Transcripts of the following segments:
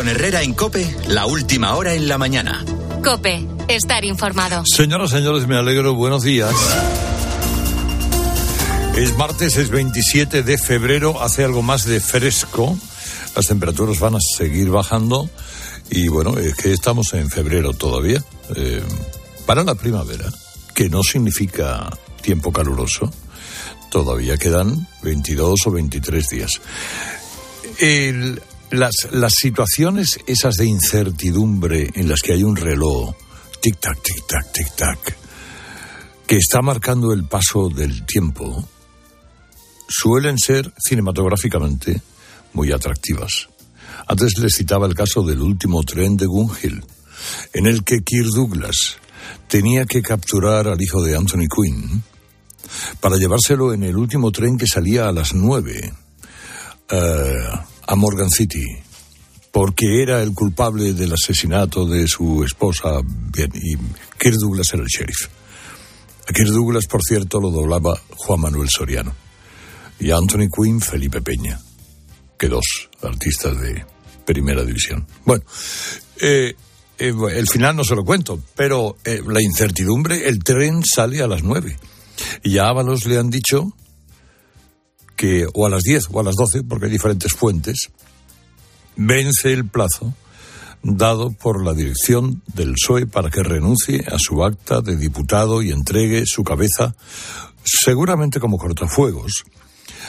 Con Herrera en Cope, la última hora en la mañana. Cope, estar informado. Señoras, señores, me alegro. Buenos días. Es martes, es 27 de febrero, hace algo más de fresco. Las temperaturas van a seguir bajando y bueno, es que estamos en febrero todavía. Eh, para la primavera, que no significa tiempo caluroso, todavía quedan 22 o 23 días. Las, las situaciones esas de incertidumbre en las que hay un reloj, tic-tac, tic-tac, tic-tac, que está marcando el paso del tiempo, suelen ser cinematográficamente muy atractivas. Antes les citaba el caso del último tren de Gunhill, en el que Kirk Douglas tenía que capturar al hijo de Anthony Quinn para llevárselo en el último tren que salía a las nueve eh, a Morgan City, porque era el culpable del asesinato de su esposa y Kirk Douglas era el sheriff. A Kirk Douglas, por cierto, lo doblaba Juan Manuel Soriano y Anthony Quinn Felipe Peña, que dos artistas de primera división. Bueno, eh, eh, el final no se lo cuento, pero eh, la incertidumbre, el tren sale a las nueve. Y a Ábalos le han dicho que o a las diez o a las doce, porque hay diferentes fuentes, vence el plazo dado por la dirección del PSOE para que renuncie a su acta de diputado y entregue su cabeza, seguramente como cortafuegos,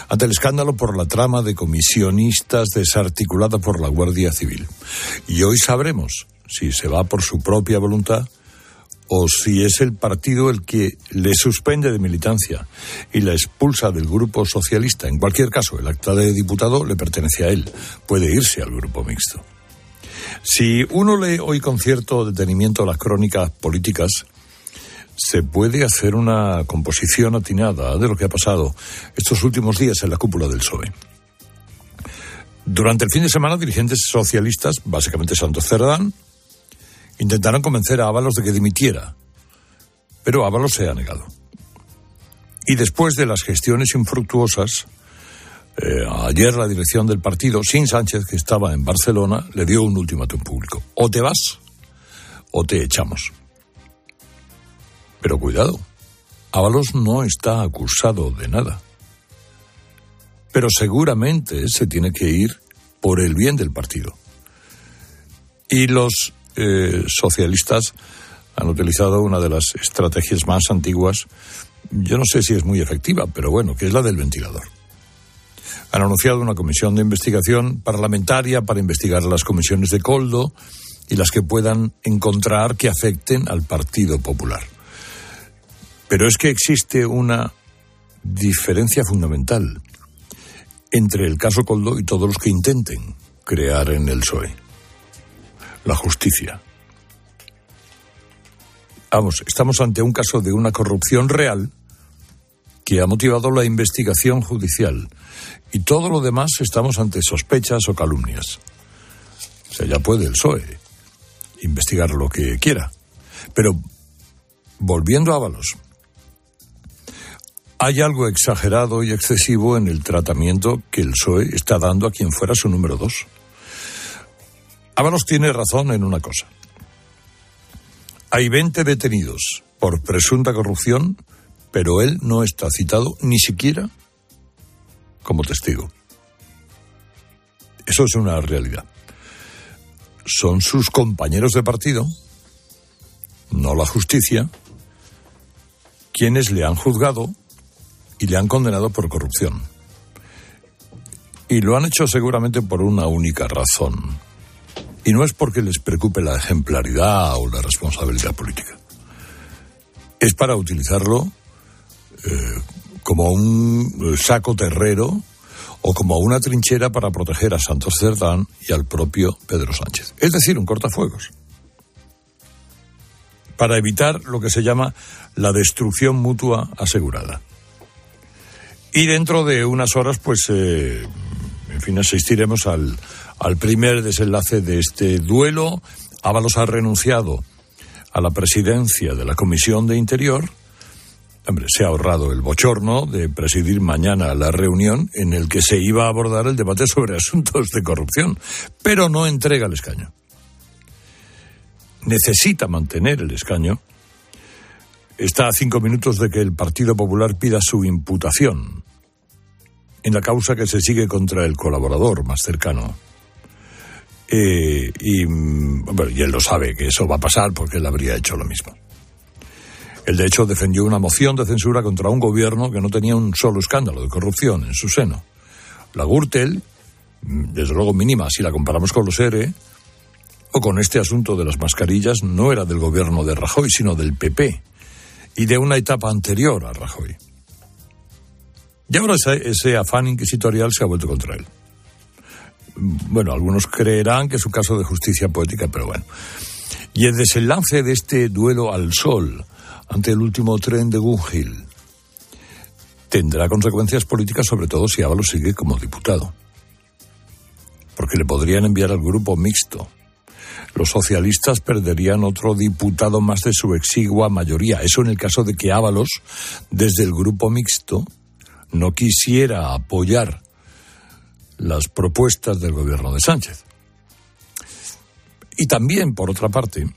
ante el escándalo por la trama de comisionistas desarticulada por la Guardia Civil. Y hoy sabremos si se va por su propia voluntad o si es el partido el que le suspende de militancia y la expulsa del grupo socialista. En cualquier caso, el acta de diputado le pertenece a él. Puede irse al grupo mixto. Si uno lee hoy con cierto detenimiento las crónicas políticas, se puede hacer una composición atinada de lo que ha pasado estos últimos días en la cúpula del PSOE. Durante el fin de semana, dirigentes socialistas, básicamente Santos Cerdán, intentaron convencer a Ábalos de que dimitiera, pero Ábalos se ha negado. Y después de las gestiones infructuosas, eh, ayer la dirección del partido, sin Sánchez, que estaba en Barcelona, le dio un ultimátum público. O te vas o te echamos. Pero cuidado, Ábalos no está acusado de nada. Pero seguramente se tiene que ir por el bien del partido. Y los eh, socialistas han utilizado una de las estrategias más antiguas, yo no sé si es muy efectiva, pero bueno, que es la del ventilador. Han anunciado una comisión de investigación parlamentaria para investigar las comisiones de Coldo y las que puedan encontrar que afecten al Partido Popular. Pero es que existe una diferencia fundamental entre el caso Coldo y todos los que intenten crear en el PSOE. La justicia. Vamos, estamos ante un caso de una corrupción real que ha motivado la investigación judicial y todo lo demás estamos ante sospechas o calumnias. O sea, ya puede el PSOE investigar lo que quiera. Pero, volviendo a Ábalos, hay algo exagerado y excesivo en el tratamiento que el PSOE está dando a quien fuera su número dos. Ábalos tiene razón en una cosa. Hay 20 detenidos por presunta corrupción, pero él no está citado ni siquiera como testigo. Eso es una realidad. Son sus compañeros de partido, no la justicia, quienes le han juzgado y le han condenado por corrupción. Y lo han hecho seguramente por una única razón. Y no es porque les preocupe la ejemplaridad o la responsabilidad política. Es para utilizarlo eh, como un saco terrero o como una trinchera para proteger a Santos Cerdán y al propio Pedro Sánchez. Es decir, un cortafuegos. Para evitar lo que se llama la destrucción mutua asegurada. Y dentro de unas horas, pues, eh, en fin, asistiremos al, al primer desenlace de este duelo. Ábalos ha renunciado a la presidencia de la Comisión de Interior hombre, se ha ahorrado el bochorno de presidir mañana la reunión en el que se iba a abordar el debate sobre asuntos de corrupción, pero no entrega el escaño. Necesita mantener el escaño. Está a cinco minutos de que el Partido Popular pida su imputación en la causa que se sigue contra el colaborador más cercano. Eh, y, bueno, y él lo sabe que eso va a pasar porque él habría hecho lo mismo. Él, de hecho, defendió una moción de censura contra un gobierno que no tenía un solo escándalo de corrupción en su seno. La Gürtel, desde luego mínima si la comparamos con los ERE, o con este asunto de las mascarillas, no era del gobierno de Rajoy, sino del PP, y de una etapa anterior a Rajoy. Y ahora ese, afán inquisitorial se ha vuelto contra él. Bueno, algunos creerán que es un caso de justicia poética, pero bueno. Y el desenlace de este duelo al sol ante el último tren de Gungil tendrá consecuencias políticas, sobre todo si Ábalos sigue como diputado. Porque le podrían enviar al grupo mixto. Los socialistas perderían otro diputado más de su exigua mayoría. Eso en el caso de que Ábalos, desde el grupo mixto, no quisiera apoyar las propuestas del gobierno de Sánchez. Y también, por otra parte,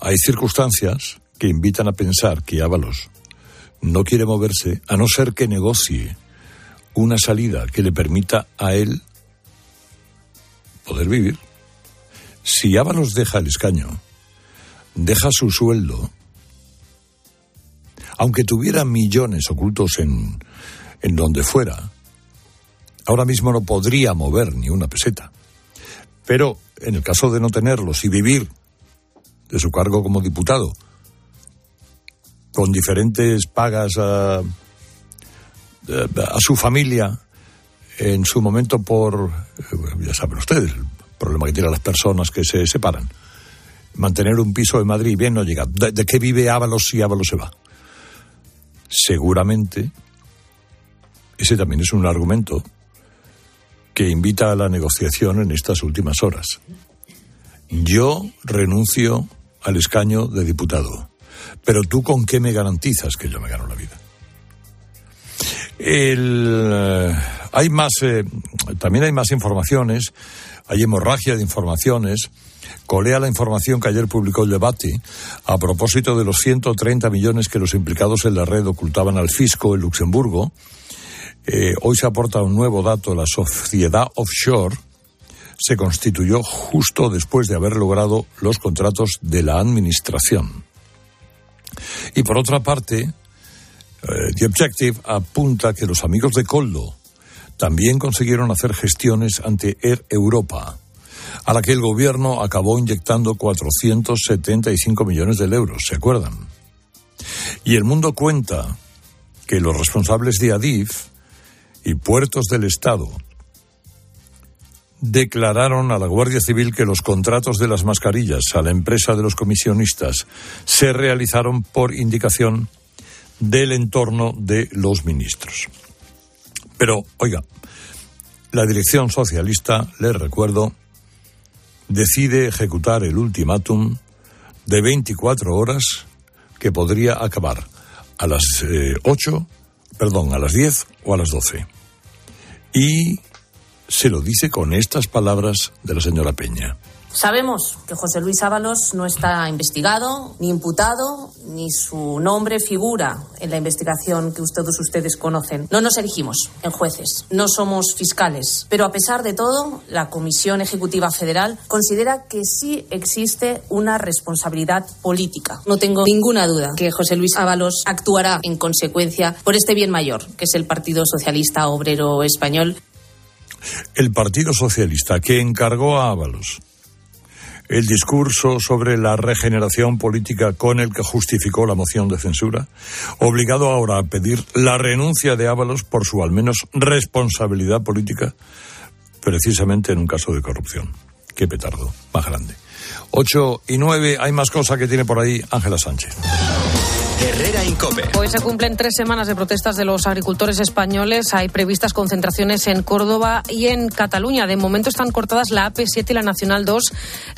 hay circunstancias que invitan a pensar que Ábalos no quiere moverse a no ser que negocie una salida que le permita a él poder vivir. Si Ábalos deja el escaño, deja su sueldo, aunque tuviera millones ocultos en, en donde fuera, ahora mismo no podría mover ni una peseta. Pero en el caso de no tenerlos y vivir de su cargo como diputado, con diferentes pagas a, a su familia, en su momento por, ya saben ustedes, el problema que tienen las personas que se separan. Mantener un piso en Madrid, bien no llega. ¿De, de qué vive Ábalos si Ábalos se va? seguramente ese también es un argumento que invita a la negociación en estas últimas horas. Yo renuncio al escaño de diputado, pero tú con qué me garantizas que yo me gano la vida? Eh, hay más, eh, también hay más informaciones, hay hemorragia de informaciones colea la información que ayer publicó el debate a propósito de los 130 millones que los implicados en la red ocultaban al fisco en Luxemburgo. Eh, hoy se aporta un nuevo dato. La sociedad offshore se constituyó justo después de haber logrado los contratos de la administración. Y por otra parte, eh, The Objective apunta que los amigos de Coldo también consiguieron hacer gestiones ante Air Europa a la que el gobierno acabó inyectando 475 millones de euros, ¿se acuerdan? Y el mundo cuenta que los responsables de Adif y puertos del Estado declararon a la Guardia Civil que los contratos de las mascarillas a la empresa de los comisionistas se realizaron por indicación del entorno de los ministros. Pero, oiga, la dirección socialista, les recuerdo, decide ejecutar el ultimátum de 24 horas que podría acabar a las 8, eh, perdón, a las 10 o a las 12. Y se lo dice con estas palabras de la señora Peña. Sabemos que José Luis Ábalos no está investigado, ni imputado, ni su nombre figura en la investigación que todos ustedes conocen. No nos erigimos en jueces, no somos fiscales, pero a pesar de todo, la Comisión Ejecutiva Federal considera que sí existe una responsabilidad política. No tengo ninguna duda que José Luis Ábalos actuará en consecuencia por este bien mayor, que es el Partido Socialista Obrero Español. El Partido Socialista que encargó a Ábalos el discurso sobre la regeneración política con el que justificó la moción de censura, obligado ahora a pedir la renuncia de Ábalos por su al menos responsabilidad política, precisamente en un caso de corrupción. Qué petardo, más grande. Ocho y nueve, hay más cosas que tiene por ahí Ángela Sánchez. Herrera Incope. Hoy se cumplen tres semanas de protestas de los agricultores españoles. Hay previstas concentraciones en Córdoba y en Cataluña. De momento están cortadas la AP7 y la Nacional 2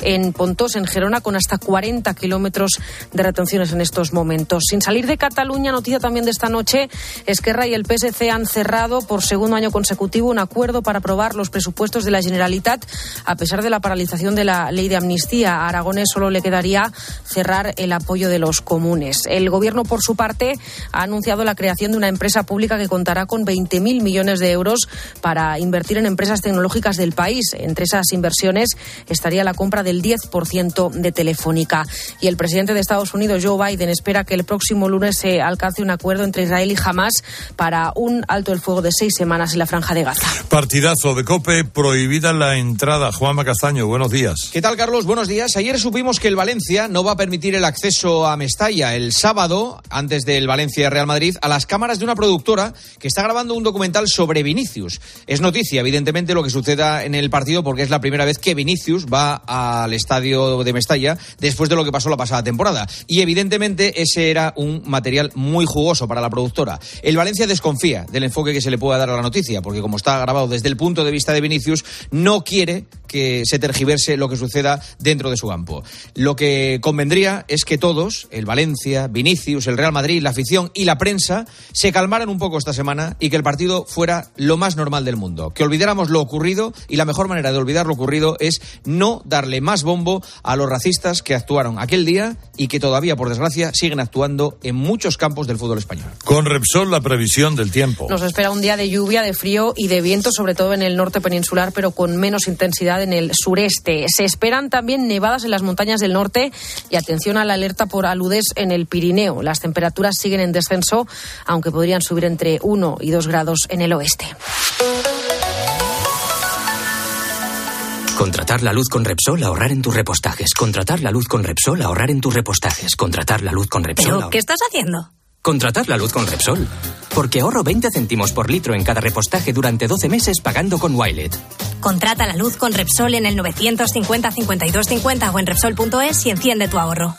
en Pontos, en Gerona, con hasta 40 kilómetros de retenciones en estos momentos. Sin salir de Cataluña, noticia también de esta noche, Esquerra y el PSC han cerrado por segundo año consecutivo un acuerdo para aprobar los presupuestos de la Generalitat, a pesar de la paralización de la ley de amnistía. A Aragones solo le quedaría cerrar el apoyo de los comunes. El Gobierno, por su parte, ha anunciado la creación de una empresa pública que contará con 20.000 millones de euros para invertir en empresas tecnológicas del país. Entre esas inversiones estaría la compra del 10% de Telefónica. Y el presidente de Estados Unidos, Joe Biden, espera que el próximo lunes se alcance un acuerdo entre Israel y Hamas para un alto el fuego de seis semanas en la franja de Gaza. Partidazo de COPE, prohibida la entrada. Juan Macastaño, buenos días. ¿Qué tal, Carlos? Buenos días. Ayer supimos que el Valencia no va a permitir el acceso a Mestalla el sábado, antes del Valencia-Real Madrid, a las cámaras de una productora que está grabando un documental sobre Vinicius. Es noticia, evidentemente, lo que suceda en el partido porque es la primera vez que Vinicius va al estadio de Mestalla después de lo que pasó la pasada temporada. Y evidentemente ese era un material muy jugoso para la productora. El Valencia desconfía del enfoque que se le pueda dar a la noticia, porque como está grabado desde el punto de vista de Vinicius, no quiere que se tergiverse lo que suceda dentro de su campo. Lo que convendría es que todos, el Valencia, Vinicius, el Real Madrid, la afición y la prensa, se calmaran un poco esta semana y que el partido fuera lo más normal del mundo. Que olvidáramos lo ocurrido y la mejor manera de olvidar lo ocurrido es no darle más bombo a los racistas que actuaron aquel día y que todavía, por desgracia, siguen actuando en muchos campos del fútbol español. Con Repsol, la previsión del tiempo. Nos espera un día de lluvia, de frío y de viento, sobre todo en el norte peninsular, pero con menos intensidad en el sureste. Se esperan también nevadas en las montañas del norte y atención a la alerta por aludes en el Pirineo. Las temperaturas siguen en descenso, aunque podrían subir entre 1 y 2 grados en el oeste. Contratar la luz con Repsol, ahorrar en tus repostajes. Contratar la luz con Repsol, ahorrar en tus repostajes. Contratar la luz con Repsol. ¿Pero ahor- qué estás haciendo? Contratar la luz con Repsol. Porque ahorro 20 céntimos por litro en cada repostaje durante 12 meses pagando con Wilet. Contrata la luz con Repsol en el 950 52 50 o en Repsol.es y enciende tu ahorro.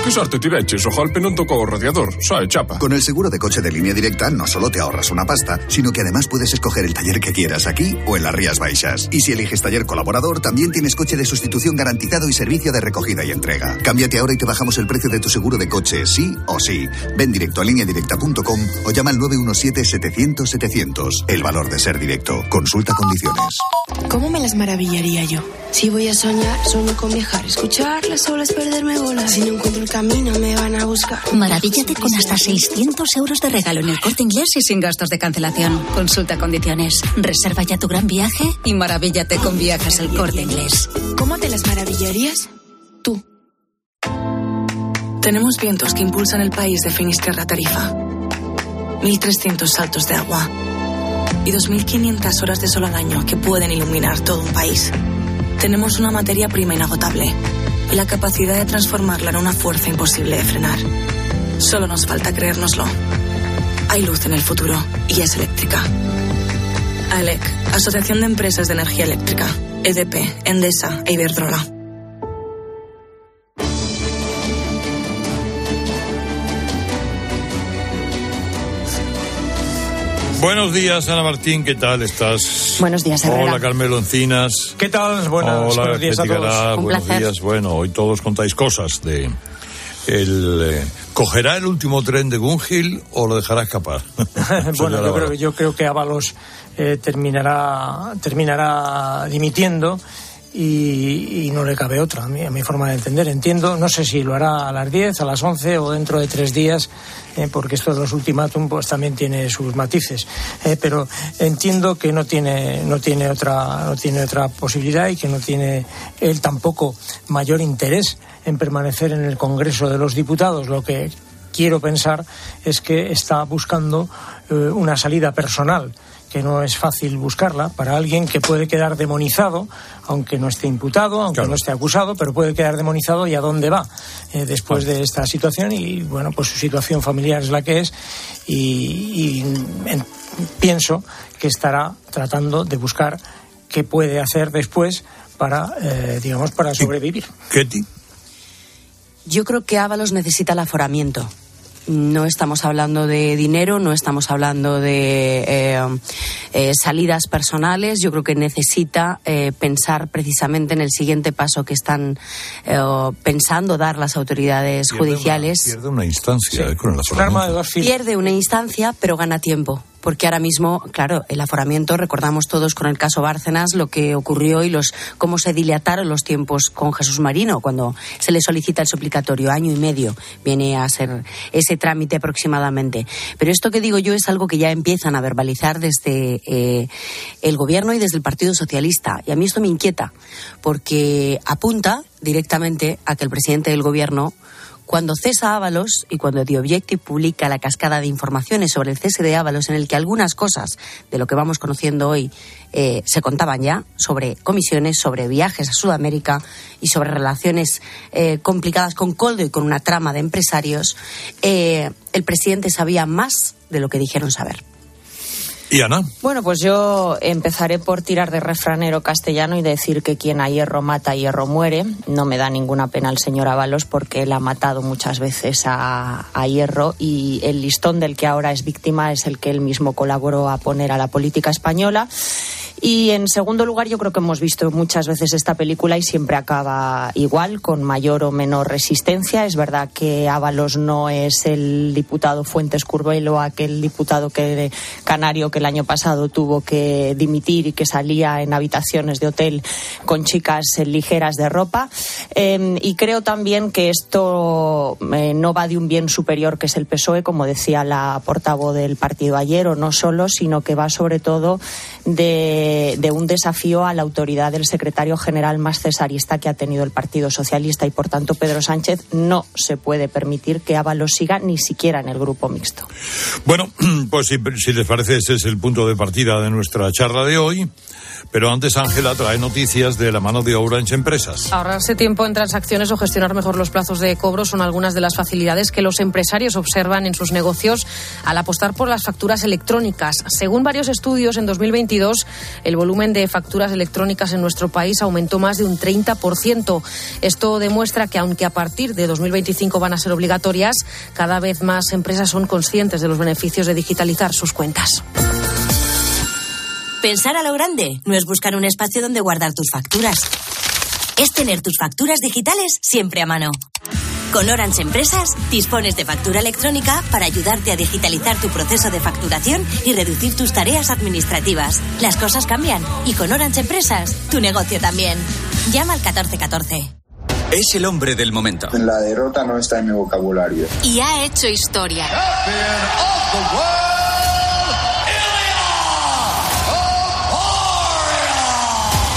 Che sorte ti regges, ojalá non tocó o radiador, sai, chapa. Con el seguro de coche de línea directa no solo te ahorras una pasta, sino que además puedes escoger el taller que quieras aquí o en las Rías Baixas. Y si eliges taller colaborador, también tienes coche de sustitución garantizado y servicio de recogida y entrega. Cámbiate ahora y te bajamos el precio de tu seguro de coche, sí o sí. Ven directo a lineadirecta.com o llama al 917-700-700. El valor de ser directo. Consulta condiciones. ¿Cómo me las maravillaría yo? Si voy a soñar, sueño con viajar, escuchar las olas, perderme bolas. Si no encuentro el camino, me van a buscar. Maravíllate con hasta 600 euros de regalo en el corte inglés y sin gastos de cancelación. Consulta condiciones. Reserva ya tu gran viaje y maravíllate con viajes el corte inglés. ¿Cómo te las maravillarías? Tú. Tenemos vientos que impulsan el país de Finisterra a Tarifa. 1.300 saltos de agua. Y 2.500 horas de sol al año que pueden iluminar todo un país. Tenemos una materia prima inagotable la capacidad de transformarla en una fuerza imposible de frenar. Solo nos falta creérnoslo. Hay luz en el futuro y es eléctrica. AELEC, Asociación de Empresas de Energía Eléctrica. EDP, Endesa e Iberdrola. Buenos días, Ana Martín, ¿qué tal estás? Buenos días, Herrera. Hola, Carmelo Encinas. ¿Qué tal? Buenas, Hola, buenos días a todos. Un buenos placer. días. Bueno, hoy todos contáis cosas de... El, eh, ¿Cogerá el último tren de Gungil o lo dejará escapar? bueno, yo creo, yo creo que Ábalos eh, terminará, terminará dimitiendo y, y no le cabe otra, a mi, a mi forma de entender. Entiendo, no sé si lo hará a las 10, a las 11 o dentro de tres días, eh, porque esto de los ultimátum pues, también tiene sus matices. Eh, pero entiendo que no tiene, no, tiene otra, no tiene otra posibilidad y que no tiene él tampoco mayor interés en permanecer en el Congreso de los Diputados, lo que quiero pensar es que está buscando eh, una salida personal que no es fácil buscarla para alguien que puede quedar demonizado, aunque no esté imputado, aunque no esté acusado, pero puede quedar demonizado y a dónde va eh, después de esta situación y bueno, pues su situación familiar es la que es y, y, en- pienso que estará tratando de buscar qué puede hacer después para, eh, digamos, para sobrevivir. Ketty. Yo creo que Ábalos necesita el aforamiento. No estamos hablando de dinero, no estamos hablando de eh, eh, salidas personales. Yo creo que necesita eh, pensar precisamente en el siguiente paso que están pensando dar las autoridades judiciales. pierde una instancia con el Pierde una instancia, pero gana tiempo porque ahora mismo, claro, el aforamiento, recordamos todos con el caso Bárcenas lo que ocurrió y los cómo se dilataron los tiempos con Jesús Marino cuando se le solicita el suplicatorio, año y medio viene a ser ese trámite aproximadamente. Pero esto que digo yo es algo que ya empiezan a verbalizar desde eh, el gobierno y desde el Partido Socialista. Y a mí esto me inquieta, porque apunta directamente a que el presidente del gobierno cuando cesa Ábalos y cuando The Objective publica la cascada de informaciones sobre el cese de Ábalos, en el que algunas cosas de lo que vamos conociendo hoy eh, se contaban ya, sobre comisiones, sobre viajes a Sudamérica y sobre relaciones eh, complicadas con Coldo y con una trama de empresarios, eh, el presidente sabía más de lo que dijeron saber. Bueno, pues yo empezaré por tirar de refranero castellano y decir que quien a hierro mata, a hierro muere. No me da ninguna pena el señor Ábalos porque él ha matado muchas veces a hierro y el listón del que ahora es víctima es el que él mismo colaboró a poner a la política española. Y en segundo lugar, yo creo que hemos visto muchas veces esta película y siempre acaba igual, con mayor o menor resistencia. Es verdad que Ábalos no es el diputado Fuentes Curvelo, aquel diputado que, canario que el año pasado tuvo que dimitir y que salía en habitaciones de hotel con chicas ligeras de ropa. Em, y creo también que esto eh, no va de un bien superior que es el PSOE, como decía la portavoz del partido ayer, o no solo, sino que va sobre todo de, un desafío a la autoridad del secretario general más cesarista que ha tenido el Partido Socialista y, por tanto, Pedro Sánchez no se puede permitir que Ábalos siga ni siquiera en el grupo mixto. Bueno, pues si, si les parece, este es el punto de partida de nuestra charla de hoy. Pero antes, Ángela trae noticias de la mano de Orange Empresas. Ahorrarse tiempo en transacciones o gestionar mejor los plazos de cobro son algunas de las facilidades que los empresarios observan en sus negocios al apostar por las facturas electrónicas. Según varios estudios, en 2022 el volumen de facturas electrónicas en nuestro país aumentó más de un 30%. Esto demuestra que, aunque a partir de 2025 van a ser obligatorias, cada vez más empresas son conscientes de los beneficios de digitalizar sus cuentas. Pensar a lo grande no es buscar un espacio donde guardar tus facturas. Es tener tus facturas digitales siempre a mano. Con Orange Empresas dispones de factura electrónica para ayudarte a digitalizar tu proceso de facturación y reducir tus tareas administrativas. Las cosas cambian y con Orange Empresas tu negocio también. Llama al 1414. Es el hombre del momento. La derrota no está en mi vocabulario. Y ha hecho historia.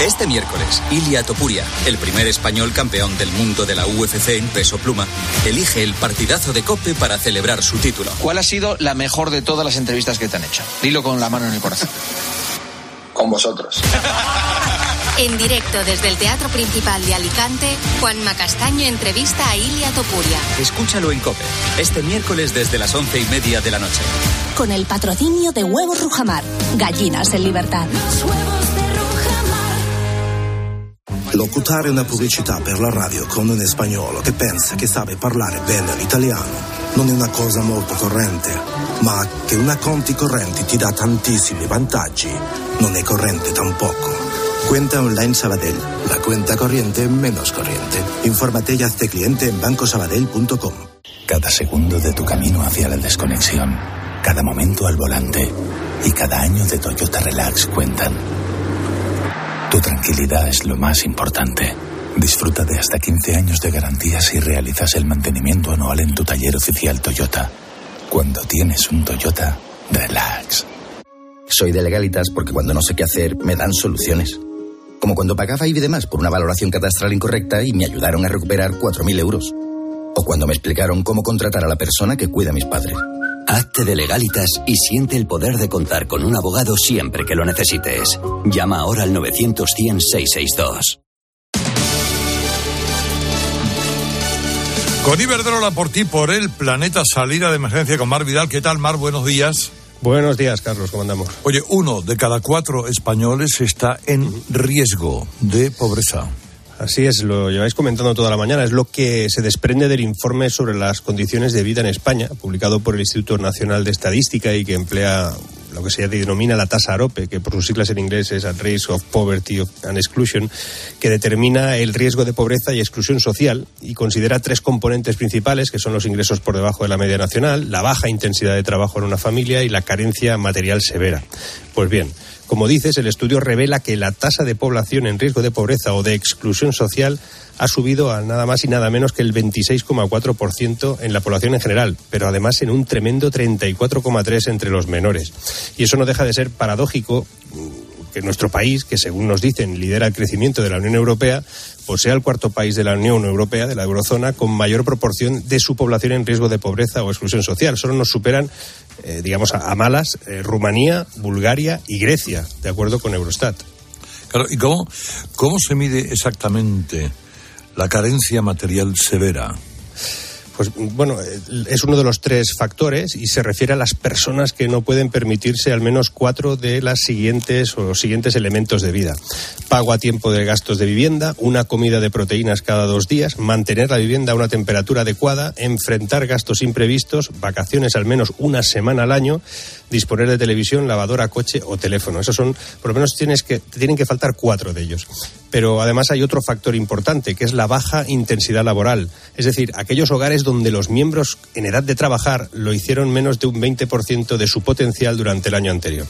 Este miércoles, Ilia Topuria, el primer español campeón del mundo de la UFC en peso pluma, elige el partidazo de Cope para celebrar su título. ¿Cuál ha sido la mejor de todas las entrevistas que te han hecho? Dilo con la mano en el corazón. Con vosotros. En directo desde el Teatro Principal de Alicante, Juan Macastaño entrevista a Ilia Topuria. Escúchalo en Cope, este miércoles desde las once y media de la noche. Con el patrocinio de Huevos Rujamar, gallinas en libertad. Locutare una pubblicità per la radio con un spagnolo che pensa che sabe parlare bene l'italiano non è una cosa molto corrente, ma che una conti correnti ti dà tantissimi vantaggi non è corrente tampoco. Cuenta online Sabadell, la cuenta corriente menos corriente. Infórmate y hazte cliente en bancosabadell.com. Cada segundo de tu camino hacia la desconexión, cada momento al volante y cada año de Toyota Relax cuentan. Tu tranquilidad es lo más importante. Disfruta de hasta 15 años de garantía si realizas el mantenimiento anual en tu taller oficial Toyota. Cuando tienes un Toyota, relax. Soy de legalitas porque cuando no sé qué hacer me dan soluciones. Como cuando pagaba y demás por una valoración catastral incorrecta y me ayudaron a recuperar 4.000 euros. O cuando me explicaron cómo contratar a la persona que cuida a mis padres. Hazte de legalitas y siente el poder de contar con un abogado siempre que lo necesites. Llama ahora al 900-100-662. Con Iberdrola por ti, por el planeta salida de emergencia con Mar Vidal. ¿Qué tal, Mar? Buenos días. Buenos días, Carlos, ¿cómo andamos? Oye, uno de cada cuatro españoles está en riesgo de pobreza. Así es, lo lleváis comentando toda la mañana. Es lo que se desprende del informe sobre las condiciones de vida en España, publicado por el Instituto Nacional de Estadística y que emplea lo que se denomina la tasa AROPE, que por sus siglas en inglés es At Risk of Poverty and Exclusion, que determina el riesgo de pobreza y exclusión social y considera tres componentes principales, que son los ingresos por debajo de la media nacional, la baja intensidad de trabajo en una familia y la carencia material severa. Pues bien, como dices, el estudio revela que la tasa de población en riesgo de pobreza o de exclusión social ha subido a nada más y nada menos que el 26,4% en la población en general, pero además en un tremendo 34,3% entre los menores. Y eso no deja de ser paradójico mm, que nuestro país, que según nos dicen lidera el crecimiento de la Unión Europea, pues sea el cuarto país de la Unión Europea, de la eurozona, con mayor proporción de su población en riesgo de pobreza o exclusión social. Solo nos superan, eh, digamos, a, malas eh, Rumanía, Bulgaria y Grecia, de acuerdo con Eurostat. Claro, ¿y cómo, cómo se mide exactamente la carencia material severa? Pues bueno, es uno de los tres factores y se refiere a las personas que no pueden permitirse al menos cuatro de las siguientes o los siguientes elementos de vida. Pago a tiempo de gastos de vivienda, una comida de proteínas cada dos días, mantener la vivienda a una temperatura adecuada, enfrentar gastos imprevistos, vacaciones al menos una semana al año, disponer de televisión, lavadora, coche o teléfono. Esos son, por lo menos tienes que, tienen que faltar cuatro de ellos. Pero además hay otro factor importante, que es la baja intensidad laboral. Es decir, aquellos hogares donde los miembros en edad de trabajar lo hicieron menos de un 20% de su potencial durante el año anterior.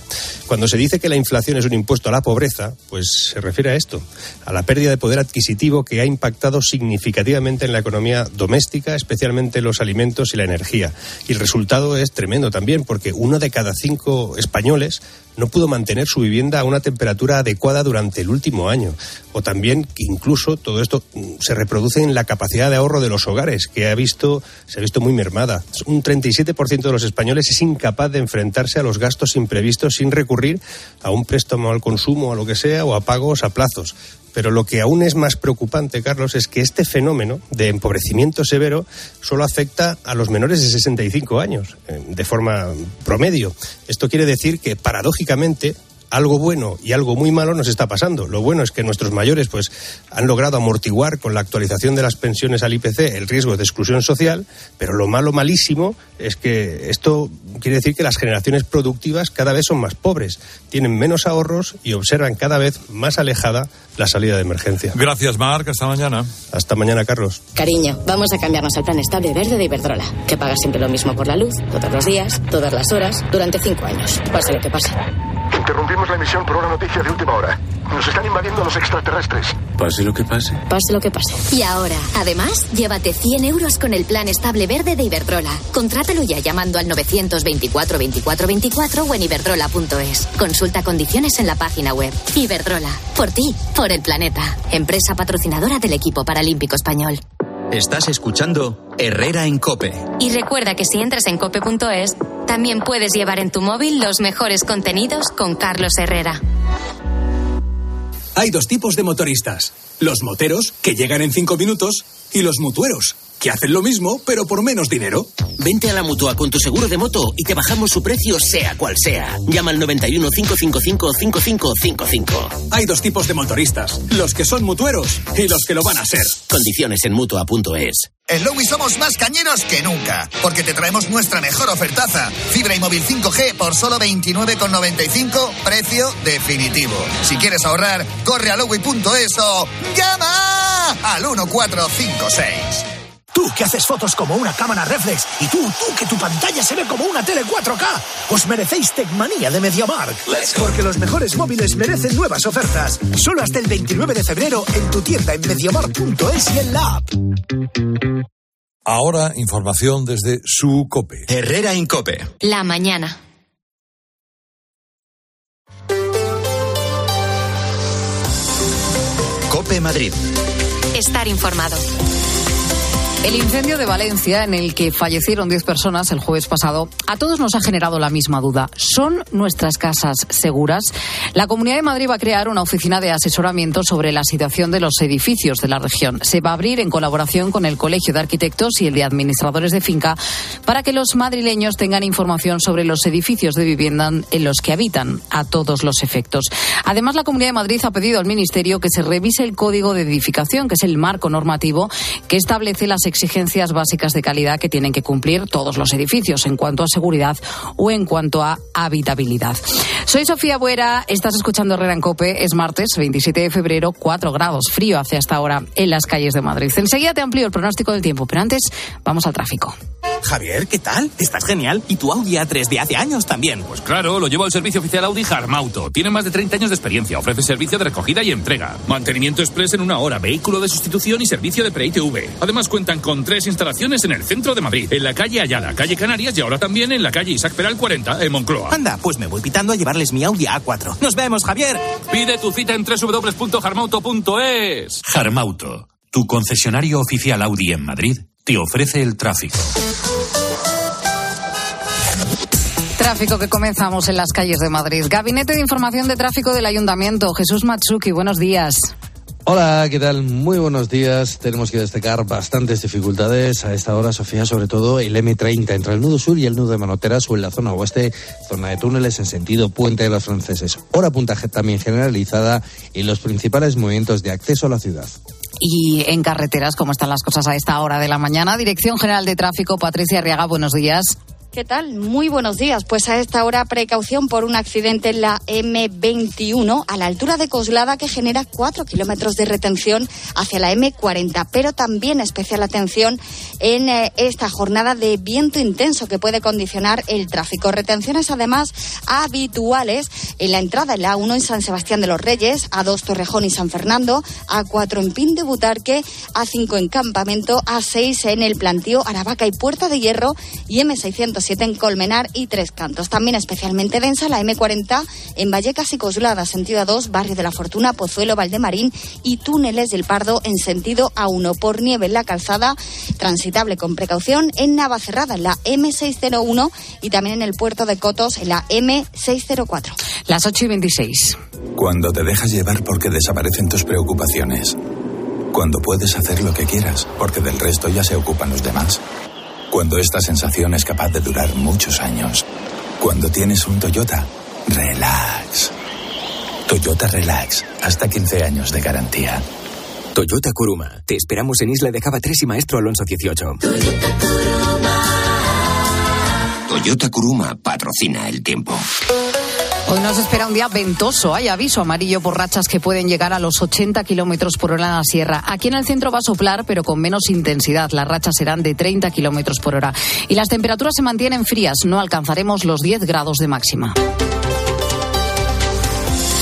Cuando se dice que la inflación es un impuesto a la pobreza, pues se refiere a esto, a la pérdida de poder adquisitivo que ha impactado significativamente en la economía doméstica, especialmente los alimentos y la energía. Y el resultado es tremendo también, porque uno de cada cinco españoles no pudo mantener su vivienda a una temperatura adecuada durante el último año. O también que incluso todo esto mm, se reproduce en la capacidad de ahorro de los hogares, que ha visto, se ha visto muy mermada. Un 37% de los españoles es incapaz de enfrentarse a los gastos imprevistos sin recurrir a un préstamo al consumo, a lo que sea, o a pagos a plazos. Pero lo que aún es más preocupante, Carlos, es que este fenómeno de empobrecimiento severo solo afecta a los menores de 65 años, eh, de forma promedio. Esto quiere decir que, paradójicamente, algo bueno y algo muy malo nos está pasando. Lo bueno es que nuestros mayores pues han logrado amortiguar con la actualización de las pensiones al IPC el riesgo de exclusión social, pero lo malo malísimo es que esto quiere decir que las generaciones productivas cada vez son más pobres, tienen menos ahorros y observan cada vez más alejada la salida de emergencia. Gracias, Marc. Hasta mañana. Hasta mañana, Carlos. Cariño, vamos a cambiarnos al plan estable verde de Iberdrola, que paga siempre lo mismo por la luz, todos los días, todas las horas, durante cinco años, pase lo que pase. Interrumpimos la emisión por una noticia de última hora. Nos están invadiendo los extraterrestres. Pase lo que pase. Pase lo que pase. Y ahora, además, llévate 100 euros con el plan estable verde de Iberdrola. Contrátalo ya llamando al 924 24 24 o en iberdrola.es. Consulta condiciones en la página web. Iberdrola. Por ti, por el planeta. Empresa patrocinadora del equipo paralímpico español. Estás escuchando Herrera en Cope. Y recuerda que si entras en cope.es, también puedes llevar en tu móvil los mejores contenidos con Carlos Herrera. Hay dos tipos de motoristas. Los moteros, que llegan en cinco minutos, y los mutueros, que hacen lo mismo, pero por menos dinero. Vente a la mutua con tu seguro de moto y te bajamos su precio, sea cual sea. Llama al 91 555 5555. Hay dos tipos de motoristas: los que son mutueros y los que lo van a ser. Condiciones en mutua.es. En Lowy somos más cañeros que nunca, porque te traemos nuestra mejor ofertaza. Fibra y móvil 5G por solo 29,95, precio definitivo. Si quieres ahorrar, corre a lowy.es o llama al 1456. Tú que haces fotos como una cámara reflex y tú, tú que tu pantalla se ve como una tele 4K, os merecéis Tecmanía de MediaMark. Porque los mejores móviles merecen nuevas ofertas. Solo hasta el 29 de febrero en tu tienda en MediaMark.es y en la app. Ahora información desde su COPE. Herrera en Cope. La mañana. Cope Madrid. Estar informado. El incendio de Valencia, en el que fallecieron 10 personas el jueves pasado, a todos nos ha generado la misma duda. ¿Son nuestras casas seguras? La Comunidad de Madrid va a crear una oficina de asesoramiento sobre la situación de los edificios de la región. Se va a abrir en colaboración con el Colegio de Arquitectos y el de Administradores de Finca para que los madrileños tengan información sobre los edificios de vivienda en los que habitan a todos los efectos. Además, la Comunidad de Madrid ha pedido al Ministerio que se revise el Código de Edificación, que es el marco normativo que establece las exigencias básicas de calidad que tienen que cumplir todos los edificios en cuanto a seguridad o en cuanto a habitabilidad. Soy Sofía Buera, estás escuchando Herrera en Cope, es martes 27 de febrero, 4 grados, frío hace hasta ahora en las calles de Madrid. Enseguida te amplío el pronóstico del tiempo, pero antes vamos al tráfico. Javier, ¿qué tal? Estás genial. ¿Y tu Audi A3 de hace años también? Pues claro, lo llevo al servicio oficial Audi Harmauto. Tiene más de 30 años de experiencia. Ofrece servicio de recogida y entrega. Mantenimiento express en una hora, vehículo de sustitución y servicio de pre-ITV. Además cuentan con tres instalaciones en el centro de Madrid, en la calle Ayala, calle Canarias y ahora también en la calle Isaac Peral 40, en Moncloa. Anda, pues me voy pitando a llevarles mi Audi A4. Nos vemos, Javier. Pide tu cita en www.harmauto.es. Harmauto, tu concesionario oficial Audi en Madrid, te ofrece el tráfico. Tráfico que comenzamos en las calles de Madrid. Gabinete de Información de Tráfico del Ayuntamiento. Jesús Matsuki, buenos días. Hola, ¿qué tal? Muy buenos días. Tenemos que destacar bastantes dificultades a esta hora, Sofía, sobre todo el M30 entre el nudo sur y el nudo de Manoteras o en la zona oeste, zona de túneles en sentido Puente de los Franceses. Hora punta también generalizada en los principales movimientos de acceso a la ciudad. Y en carreteras, ¿cómo están las cosas a esta hora de la mañana? Dirección General de Tráfico, Patricia Arriaga, buenos días. ¿Qué tal? Muy buenos días. Pues a esta hora precaución por un accidente en la M21 a la altura de Coslada que genera cuatro kilómetros de retención hacia la M40. Pero también especial atención en eh, esta jornada de viento intenso que puede condicionar el tráfico. Retenciones además habituales en la entrada en la A1 en San Sebastián de los Reyes, A2 Torrejón y San Fernando, A4 en Pin de Butarque, A5 en Campamento, A6 en el Plantío, Aravaca y Puerta de Hierro y M600 en Colmenar y Tres Cantos. También especialmente densa la M40 en Vallecas y Coslada, sentido A2, Barrio de la Fortuna, Pozuelo, Valdemarín y Túneles del Pardo en sentido A1 por nieve en la calzada, transitable con precaución en Navacerrada en la M601 y también en el puerto de Cotos en la M604. Las 8 y 26. Cuando te dejas llevar porque desaparecen tus preocupaciones. Cuando puedes hacer lo que quieras porque del resto ya se ocupan los demás. Cuando esta sensación es capaz de durar muchos años. Cuando tienes un Toyota, relax. Toyota Relax, hasta 15 años de garantía. Toyota Kuruma. Te esperamos en Isla de Java 3 y Maestro Alonso 18. Toyota Kuruma. Toyota Kuruma patrocina el tiempo. Hoy nos espera un día ventoso. Hay aviso amarillo por rachas que pueden llegar a los 80 kilómetros por hora en la sierra. Aquí en el centro va a soplar, pero con menos intensidad. Las rachas serán de 30 kilómetros por hora. Y las temperaturas se mantienen frías. No alcanzaremos los 10 grados de máxima.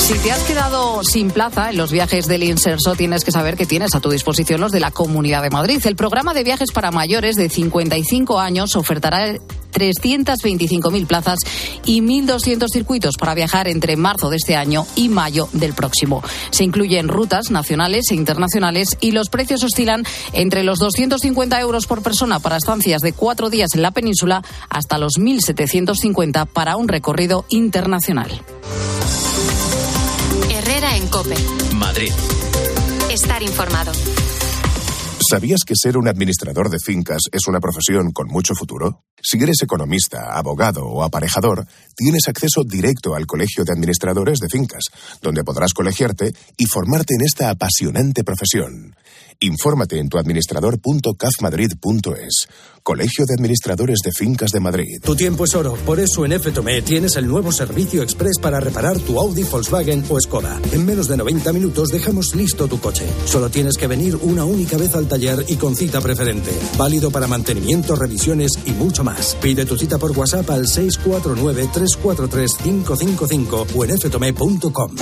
Si te has quedado sin plaza en los viajes del Inserso, tienes que saber que tienes a tu disposición los de la Comunidad de Madrid. El programa de viajes para mayores de 55 años ofertará 325.000 plazas y 1.200 circuitos para viajar entre marzo de este año y mayo del próximo. Se incluyen rutas nacionales e internacionales y los precios oscilan entre los 250 euros por persona para estancias de cuatro días en la península hasta los 1.750 para un recorrido internacional. Herrera en Cope. Madrid. Estar informado. ¿Sabías que ser un administrador de fincas es una profesión con mucho futuro? Si eres economista, abogado o aparejador, tienes acceso directo al Colegio de Administradores de Fincas, donde podrás colegiarte y formarte en esta apasionante profesión. Infórmate en tuadministrador.cafmadrid.es. Colegio de Administradores de Fincas de Madrid. Tu tiempo es oro, por eso en FTOME tienes el nuevo servicio express para reparar tu Audi, Volkswagen o Skoda. En menos de 90 minutos dejamos listo tu coche. Solo tienes que venir una única vez al taller y con cita preferente. Válido para mantenimiento, revisiones y mucho más. Pide tu cita por WhatsApp al 649-343-555 o en ftome.com.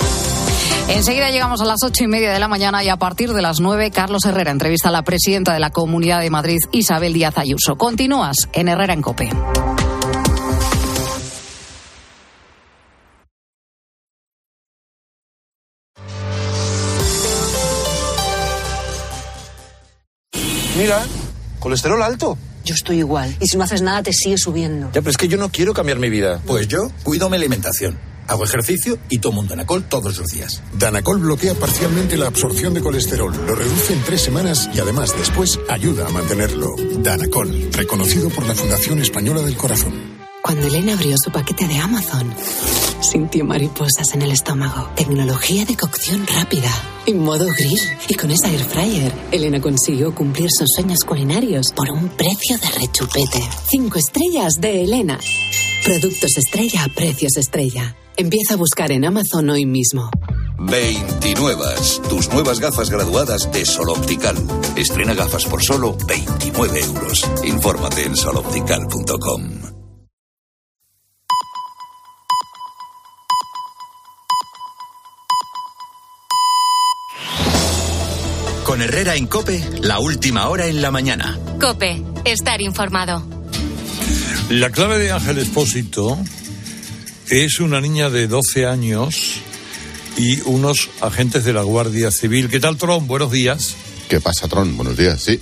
Enseguida llegamos a las ocho y media de la mañana y a partir de las nueve, Carlos Herrera entrevista a la presidenta de la Comunidad de Madrid, Isabel Díaz Ayuso. Continúas en Herrera en Cope. Mira, ¿Colesterol alto? Yo estoy igual. Y si no haces nada, te sigue subiendo. Ya, pero es que yo no quiero cambiar mi vida. Pues yo cuido mi alimentación. Hago ejercicio y tomo un Danacol todos los días. Danacol bloquea parcialmente la absorción de colesterol, lo reduce en tres semanas y además después ayuda a mantenerlo. Danacol, reconocido por la Fundación Española del Corazón. Cuando Elena abrió su paquete de Amazon, sintió mariposas en el estómago. Tecnología de cocción rápida, en modo grill. Y con esa air fryer, Elena consiguió cumplir sus sueños culinarios por un precio de rechupete. Cinco estrellas de Elena. Productos estrella precios estrella. Empieza a buscar en Amazon hoy mismo. 29. Tus nuevas gafas graduadas de Sol Optical. Estrena gafas por solo 29 euros. Infórmate en soloptical.com. Con Herrera en Cope, la última hora en la mañana. Cope, estar informado. La clave de Ángel Espósito es una niña de 12 años y unos agentes de la Guardia Civil. ¿Qué tal, Tron? Buenos días. ¿Qué pasa, Tron? Buenos días. Sí,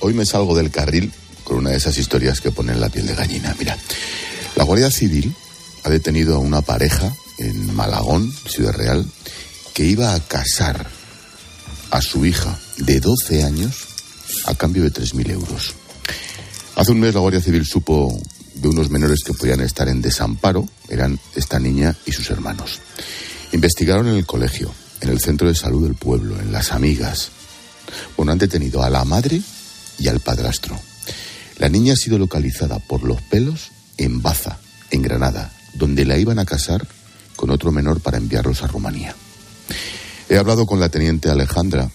hoy me salgo del carril con una de esas historias que ponen la piel de gallina. Mira, la Guardia Civil ha detenido a una pareja en Malagón, Ciudad Real, que iba a casar a su hija de 12 años a cambio de 3.000 euros. Hace un mes la Guardia Civil supo de unos menores que podían estar en desamparo, eran esta niña y sus hermanos. Investigaron en el colegio, en el centro de salud del pueblo, en las amigas. Bueno, han detenido a la madre y al padrastro. La niña ha sido localizada por los pelos en Baza, en Granada, donde la iban a casar con otro menor para enviarlos a Rumanía. He hablado con la teniente Alejandra,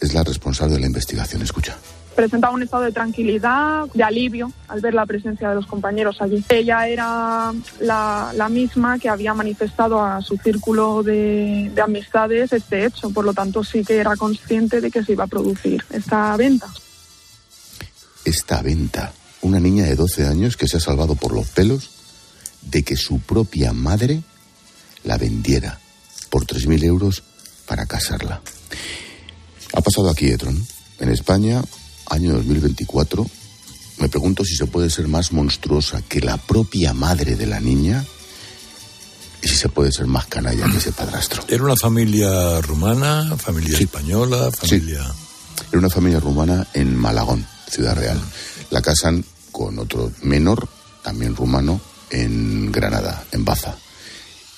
es la responsable de la investigación. Escucha. Presentaba un estado de tranquilidad, de alivio al ver la presencia de los compañeros allí. Ella era la, misma que había manifestado a su círculo de, de amistades este hecho, por lo tanto sí que era consciente de que se iba a producir esta venta. Esta venta, una niña de 12 años que se ha salvado por los pelos de que su propia madre la vendiera por 3.000 euros para casarla. Ha pasado aquí, Etron. En España, año 2024, me pregunto si se puede ser más monstruosa que la propia madre de la niña y si se puede ser más canalla que ese padrastro. ¿Era una familia rumana, familia española, familia...? Sí. Era una familia rumana en Malagón, Ciudad Real. La casan con otro menor, también rumano, en Granada, en Baza.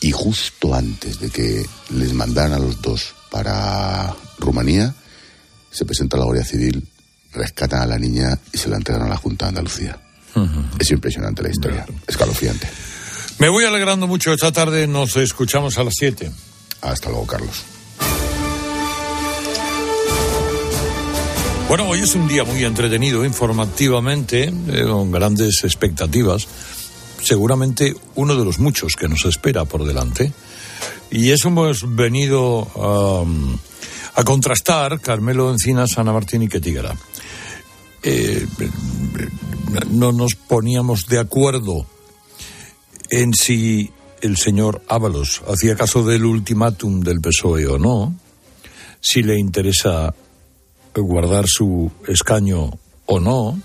Y justo antes de que les mandaran a los dos para Rumanía, se presenta la Guardia Civil, rescatan a la niña y se la entregan a la Junta de Andalucía. Es impresionante la historia, escalofriante. Me voy alegrando mucho esta tarde, nos escuchamos a las 7. Hasta luego, Carlos. Bueno, hoy es un día muy entretenido informativamente, eh, con grandes expectativas. Seguramente uno de los muchos que nos espera por delante. Y eso hemos venido um, a contrastar Carmelo Encinas, Ana Martín y Ketigara. Eh, no nos poníamos de acuerdo en si el señor Ábalos hacía caso del ultimátum del PSOE o no, si le interesa guardar su escaño o no,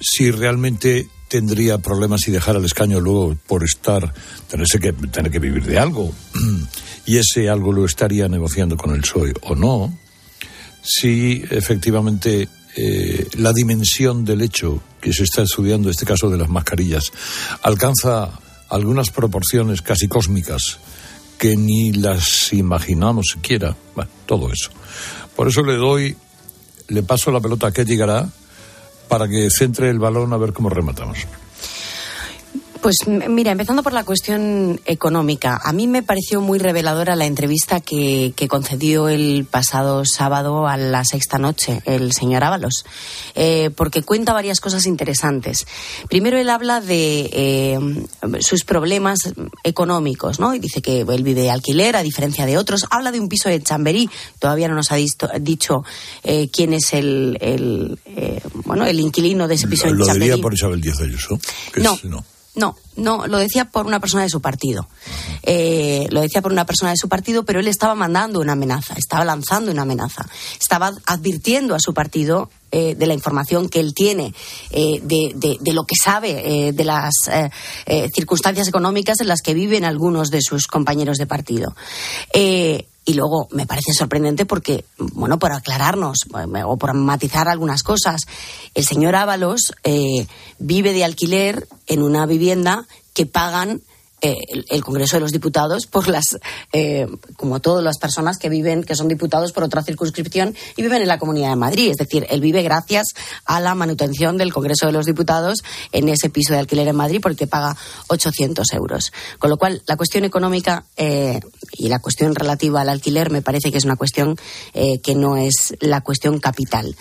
si realmente tendría problemas si dejara el escaño luego por estar, tenerse que, tener que vivir de algo, y ese algo lo estaría negociando con el PSOE o no, si efectivamente eh, la dimensión del hecho que se está estudiando, este caso de las mascarillas, alcanza algunas proporciones casi cósmicas que ni las imaginamos siquiera. Bueno, todo eso. Por eso le doy, le paso la pelota a Ketty Gará para que centre el balón a ver cómo rematamos. Pues mira, empezando por la cuestión económica, a mí me pareció muy reveladora la entrevista que, que concedió el pasado sábado a la sexta noche el señor Ábalos, eh, porque cuenta varias cosas interesantes. Primero, él habla de eh, sus problemas económicos, ¿no? Y dice que él vive de alquiler, a diferencia de otros. Habla de un piso de Chamberí, todavía no nos ha dicho, dicho eh, quién es el, el bueno, el inquilino de ese piso lo, de Chamberí. Lo diría por Isabel Díaz Ayuso. no. no. No, no, lo decía por una persona de su partido. Eh, lo decía por una persona de su partido, pero él estaba mandando una amenaza, estaba lanzando una amenaza, estaba advirtiendo a su partido eh, de la información que él tiene, eh, de, de, lo que sabe, eh, de las circunstancias económicas en las que viven algunos de sus compañeros de partido. y luego me parece sorprendente porque, bueno, por aclararnos o por matizar algunas cosas, el señor Ábalos vive de alquiler en una vivienda que pagan eh, el, el, Congreso de los Diputados por las, eh, como todas las personas que viven, que son diputados por otra circunscripción y viven en la Comunidad de Madrid. Es decir, él vive gracias a la manutención del Congreso de los Diputados en ese piso de alquiler en Madrid porque paga 800 euros. Con lo cual, la cuestión económica eh, y la cuestión relativa al alquiler me parece que es una cuestión eh, que no es la cuestión capital.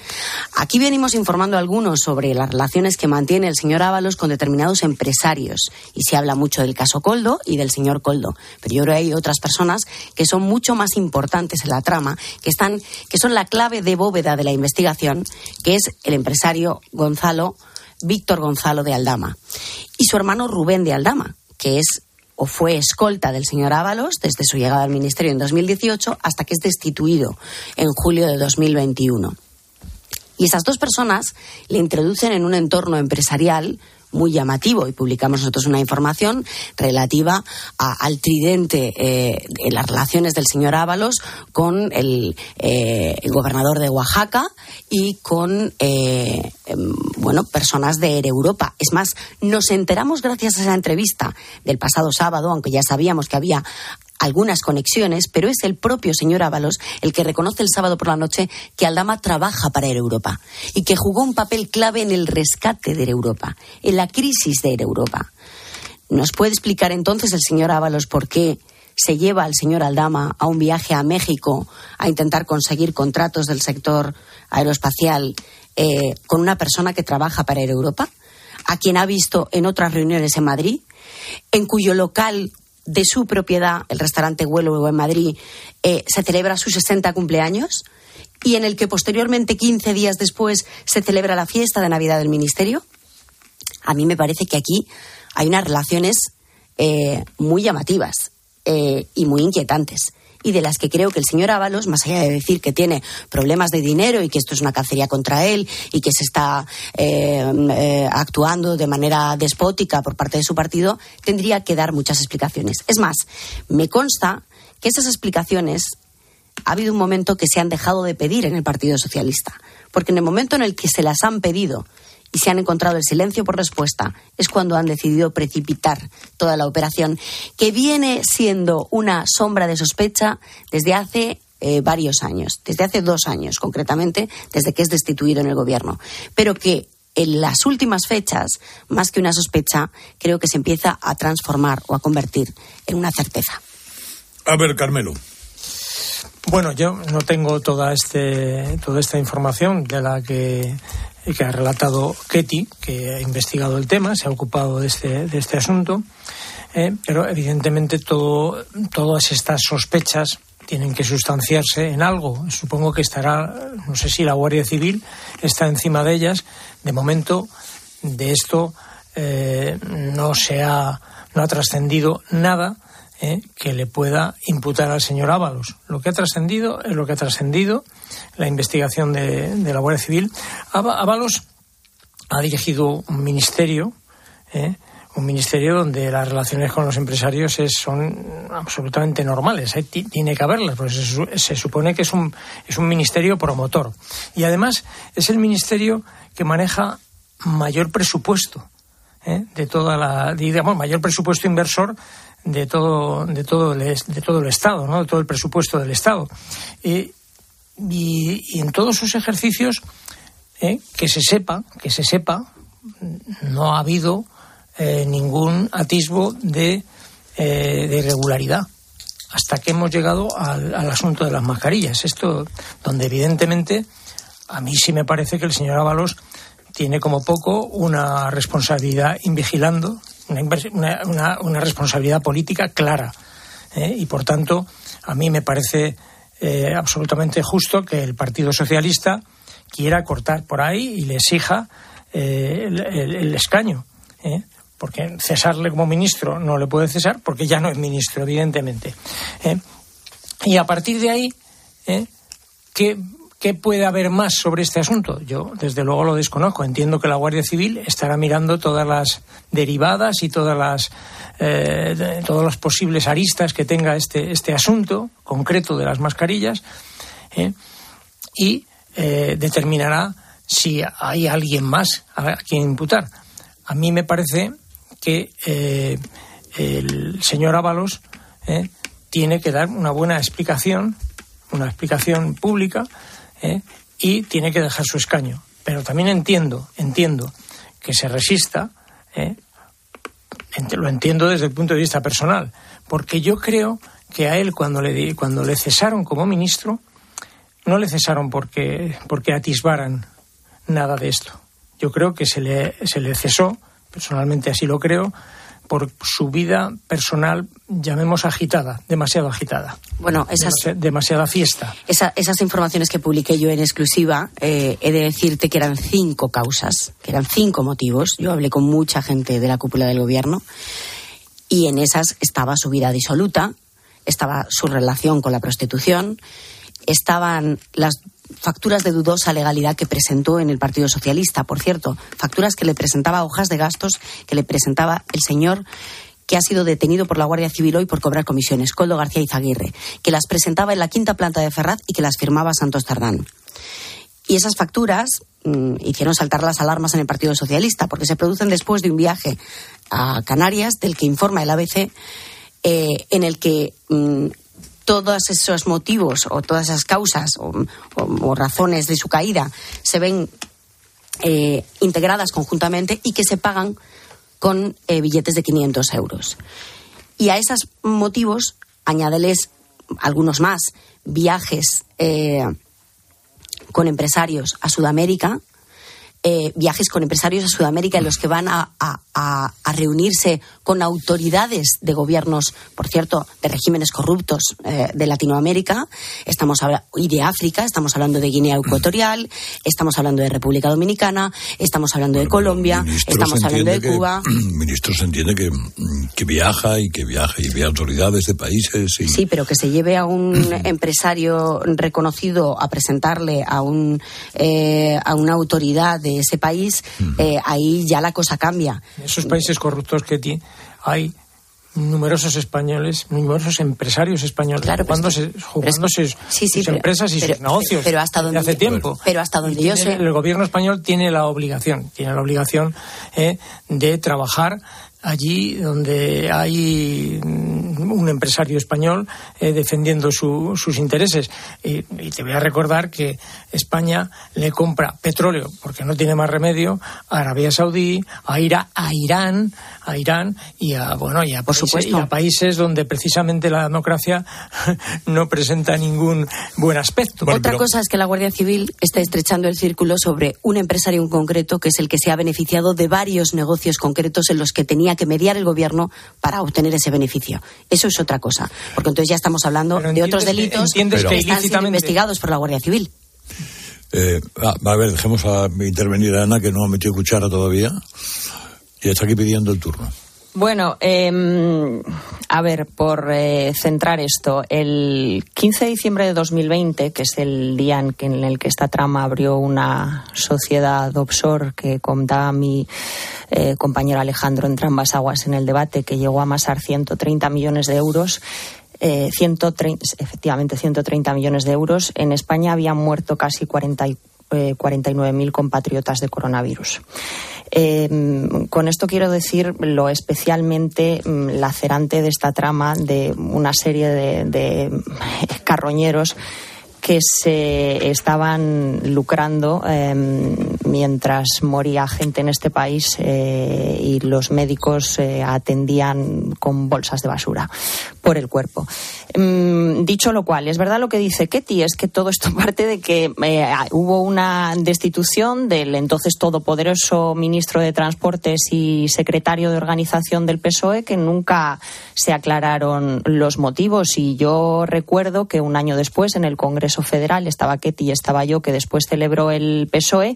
Aquí venimos informando a algunos sobre las relaciones que mantiene el señor Ábalos con determinados empresarios y se habla mucho del caso Coldo y del señor Coldo. Pero yo creo que hay otras personas que son mucho más importantes en la trama, que, están, que son la clave de bóveda de la investigación, que es el empresario Gonzalo, Víctor Gonzalo de Aldama, y su hermano Rubén de Aldama, que es o fue escolta del señor Ábalos desde su llegada al ministerio en 2018 hasta que es destituido en julio de 2021. Y esas dos personas le introducen en un entorno empresarial muy llamativo y publicamos nosotros una información relativa a, al tridente eh, en las relaciones del señor Ábalos con el, eh, el gobernador de Oaxaca y con eh, bueno personas de Europa. Es más, nos enteramos gracias a esa entrevista del pasado sábado, aunque ya sabíamos que había algunas conexiones, pero es el propio señor Ábalos el que reconoce el sábado por la noche que Aldama trabaja para Europa y que jugó un papel clave en el rescate de Europa, en la crisis de Europa. ¿Nos puede explicar entonces el señor Ábalos por qué se lleva al señor Aldama a un viaje a México a intentar conseguir contratos del sector aeroespacial eh, con una persona que trabaja para Europa? a quien ha visto en otras reuniones en Madrid, en cuyo local de su propiedad, el restaurante Huelo en Madrid, eh, se celebra su 60 cumpleaños y en el que posteriormente, 15 días después, se celebra la fiesta de Navidad del Ministerio. A mí me parece que aquí hay unas relaciones eh, muy llamativas eh, y muy inquietantes y de las que creo que el señor Ábalos, más allá de decir que tiene problemas de dinero y que esto es una cacería contra él y que se está eh, eh, actuando de manera despótica por parte de su partido, tendría que dar muchas explicaciones. Es más, me consta que esas explicaciones ha habido un momento que se han dejado de pedir en el Partido Socialista, porque en el momento en el que se las han pedido y se han encontrado el silencio por respuesta, es cuando han decidido precipitar toda la operación, que viene siendo una sombra de sospecha desde hace eh, varios años, desde hace dos años concretamente, desde que es destituido en el gobierno, pero que en las últimas fechas, más que una sospecha, creo que se empieza a transformar o a convertir en una certeza. A ver, Carmelo. Bueno, yo no tengo toda, este, toda esta información de la que que ha relatado Ketty, que ha investigado el tema, se ha ocupado de este, de este asunto, eh, pero evidentemente todo, todas estas sospechas tienen que sustanciarse en algo. Supongo que estará, no sé si la Guardia Civil está encima de ellas. De momento, de esto eh, no se ha, no ha trascendido nada eh, que le pueda imputar al señor Ábalos. Lo que ha trascendido es lo que ha trascendido la investigación de, de la Guardia Civil. Ábalos ha dirigido un ministerio, eh, un ministerio donde las relaciones con los empresarios es, son absolutamente normales. Eh, tiene que haberlas, pues se, se, supone que es un, es un ministerio promotor. Y además es el ministerio que maneja mayor presupuesto eh, de toda la, digamos, mayor presupuesto inversor de todo, de todo, el, de todo el Estado, ¿no? de todo el presupuesto del Estado. y, y, en todos sus ejercicios, eh, que se sepa, que se sepa, no ha habido eh, ningún atisbo de, eh, de, irregularidad hasta que hemos llegado al, al, asunto de las mascarillas. Esto, donde evidentemente a mí sí me parece que el señor Ábalos tiene como poco una responsabilidad invigilando una, una, una responsabilidad política clara. ¿eh? Y por tanto, a mí me parece eh, absolutamente justo que el Partido Socialista quiera cortar por ahí y le exija eh, el, escaño. porque cesarle como ministro no le puede cesar porque ya no es ministro, evidentemente. Y a partir de ahí. ¿qué, ¿qué puede haber más sobre este asunto? Yo, desde luego, lo desconozco. Entiendo que la Guardia Civil estará mirando todas las derivadas y todas las, eh, todos los posibles aristas que tenga este, este asunto concreto de las mascarillas ¿eh? y eh, determinará si hay alguien más a quien imputar. A mí me parece que eh, el señor Ábalos tiene que dar una buena explicación, una explicación pública, eh, y tiene que dejar su escaño. Pero también entiendo, entiendo que se resista, lo entiendo desde el punto de vista personal, porque yo creo que a él cuando le, cuando le cesaron como ministro, no le cesaron porque, porque atisbaran nada de esto. Yo creo que se le, se le cesó personalmente así lo creo, por su vida personal, llamemos agitada, demasiado agitada. Bueno, esas, demasiada fiesta. esas informaciones que publiqué yo en exclusiva, eh, he de decirte que eran cinco causas, que eran cinco motivos. Yo hablé con mucha gente de la cúpula del gobierno y en esas estaba su vida disoluta, estaba su relación con la prostitución, estaban las facturas de dudosa legalidad que presentó en el Partido Socialista, por cierto, facturas que le presentaba hojas de gastos que le presentaba el señor que ha sido detenido por la Guardia Civil hoy por cobrar comisiones, Coldo García Izaguirre, que las presentaba en la quinta planta de Ferraz y que las firmaba Santos Tardán. Y esas facturas mm, hicieron saltar las alarmas en el Partido Socialista, porque se producen después de un viaje a Canarias, del que informa el ABC, eh, en el que mm, todos esos motivos o todas esas causas o, razones de su caída se ven eh, integradas conjuntamente y que se pagan con eh, billetes de 500 euros. Y a esos motivos añádeles algunos más, viajes eh, con empresarios a Sudamérica, eh, viajes con empresarios a Sudamérica en los que van a, reunirse con autoridades de gobiernos, por cierto, de regímenes corruptos eh, de Latinoamérica, estamos y de África, estamos hablando de Guinea Ecuatorial, estamos hablando de República Dominicana, estamos hablando de Colombia, estamos hablando de Cuba. Ministro se entiende que, que, viaja y que viaja y ve autoridades de países. Sí, pero que se lleve a un empresario reconocido a presentarle a, un, eh, a una autoridad de ese país, eh, ahí ya la cosa cambia. En esos países corruptos que tiene, hay numerosos españoles, numerosos empresarios españoles claro, jugándose, jugándose sus empresas y sus negocios pero hasta donde, hace tiempo. Pero hasta donde yo sé. El gobierno español tiene la obligación, tiene la obligación eh, de trabajar allí donde hay un empresario español eh, defendiendo sus intereses. Y, te voy a recordar que España le compra petróleo, porque no tiene más remedio, a Arabia Saudí, a, a Irán, a Irán y a, bueno, y a, Por países, supuesto. a países donde precisamente la democracia no presenta ningún buen aspecto. Otra cosa es que la Guardia Civil está estrechando el círculo sobre un empresario en concreto que es el que se ha beneficiado de varios negocios concretos en los que tenía que mediar el gobierno para obtener ese beneficio. Eso es otra cosa, porque entonces ya estamos hablando de otros delitos que, están siendo investigados por la Guardia Civil. Eh, a, ver, dejemos a intervenir a Ana, que no ha metido cuchara todavía, y está aquí pidiendo el turno. Bueno, eh, a ver, por eh, centrar esto, el 15 de diciembre de 2020, que es el día en, el que esta trama abrió una sociedad offshore que contaba mi eh, compañero Alejandro entre ambas aguas en el debate, que llegó a amasar 130 millones de euros, eh, 130, efectivamente 130 millones de euros. En España habían muerto casi 40, 49.000 eh, compatriotas de coronavirus. Eh, con esto quiero decir lo especialmente mm, lacerante de esta trama de una serie de, carroñeros que se estaban lucrando em, mientras moría gente en este país eh, y los médicos atendían con bolsas de basura. por el cuerpo. Mm, dicho lo cual, es verdad lo que dice Ketty, es que todo esto parte de que eh, hubo una destitución del entonces todopoderoso ministro de Transportes y secretario de organización del PSOE que nunca se aclararon los motivos. Y yo recuerdo que un año después, en el Congreso Federal, estaba Ketty y estaba yo, que después celebró el PSOE.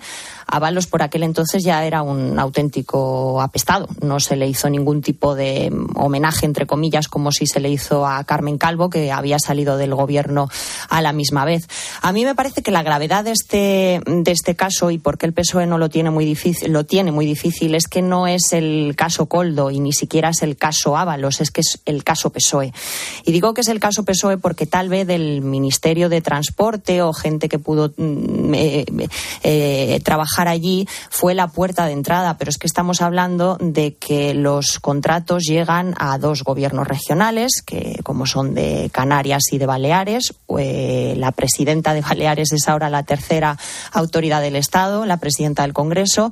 Avalos por aquel entonces ya era un auténtico apestado. No se le hizo ningún tipo de homenaje, entre comillas, como si se le hizo a Carmen Calvo, que había salido del gobierno a la misma vez. A mí me parece que la gravedad de este, de este caso y por qué el PSOE no lo tiene muy difícil, lo tiene muy difícil, es que no es el caso Coldo y ni siquiera es el caso Ábalos, es que es el caso PSOE. Y digo que es el caso PSOE porque tal vez del Ministerio de Transporte o gente que pudo mm, eh, eh, trabajar allí fue la puerta de entrada, pero es que estamos hablando de que los contratos llegan a dos gobiernos regionales, que como son de Canarias y de Baleares, eh, la presidenta de Baleares es ahora la tercera autoridad del Estado, la presidenta del Congreso,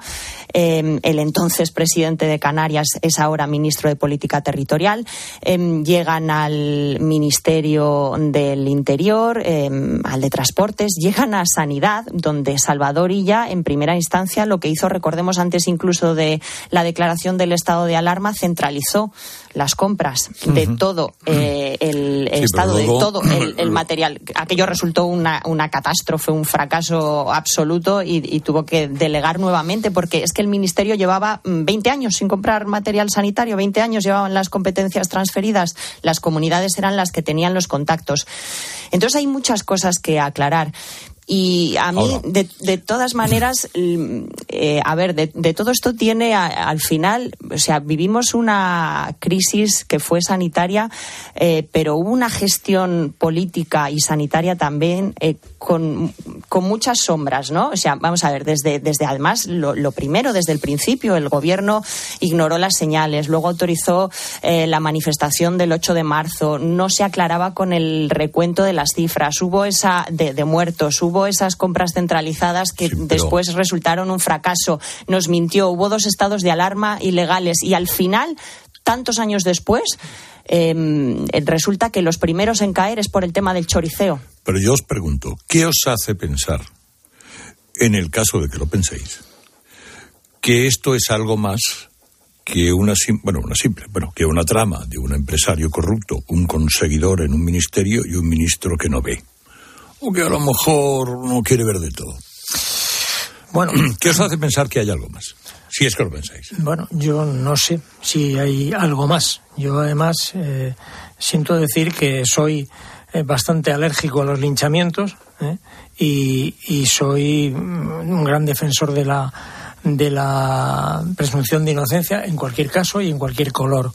el entonces presidente de Canarias es ahora ministro de Política Territorial, llegan al Ministerio del Interior, al de Transportes, llegan a Sanidad, donde Salvador Illa, en primera instancia, lo que hizo, recordemos antes incluso de la declaración del estado de alarma, centralizó las compras de todo eh, el, estado, de todo el, material. Aquello resultó una, una catástrofe, un fracaso absoluto y, tuvo que delegar nuevamente porque es que el Ministerio llevaba 20 mm, años sin comprar material sanitario, 20 años llevaban las competencias transferidas, las comunidades eran las que tenían los contactos. Entonces hay muchas cosas que aclarar. Y a mí, de, todas maneras, eh, a ver, de, todo esto tiene al final, o sea, vivimos una crisis que fue sanitaria, eh, pero hubo una gestión política y sanitaria también eh, con, con, muchas sombras, ¿no? O sea, vamos a ver, desde, desde además, lo, lo primero, desde el principio, el gobierno ignoró las señales, luego autorizó la manifestación del 8 de marzo, no se aclaraba con el recuento de las cifras, hubo esa de, de muertos, hubo esas compras centralizadas que después resultaron un fracaso. Nos mintió, hubo dos estados de alarma ilegales y al final, tantos años después, em, resulta que los primeros en caer es por el tema del choriceo. Pero yo os pregunto, ¿qué os hace pensar, en el caso de que lo penséis, que esto es algo más que una, bueno, una simple, bueno, que una trama de un empresario corrupto, un conseguidor en un ministerio y un ministro que no ve? o que a lo mejor no quiere ver de todo. Bueno, ¿qué os hace pensar que hay algo más? Si es que lo pensáis. Bueno, yo no sé si hay algo más. Yo además eh, siento decir que soy eh, bastante alérgico a los linchamientos eh, y, soy un gran defensor de la de la presunción de inocencia en cualquier caso y en cualquier color.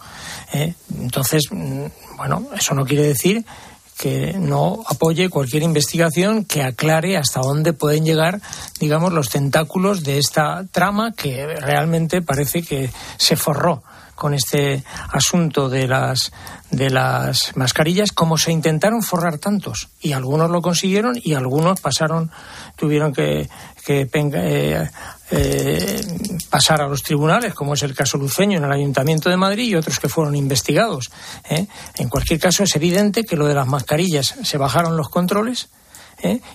Entonces, mm, bueno, eso no quiere decir que no apoye cualquier investigación que aclare hasta dónde pueden llegar, digamos, los tentáculos de esta trama que realmente parece que se forró con este asunto de las de las mascarillas como se intentaron forrar tantos y algunos lo consiguieron y algunos pasaron tuvieron que, que eh, eh, pasar a los tribunales, como es el caso luceño en el Ayuntamiento de Madrid y otros que fueron investigados. ¿eh? En cualquier caso, es evidente que lo de las mascarillas se bajaron los controles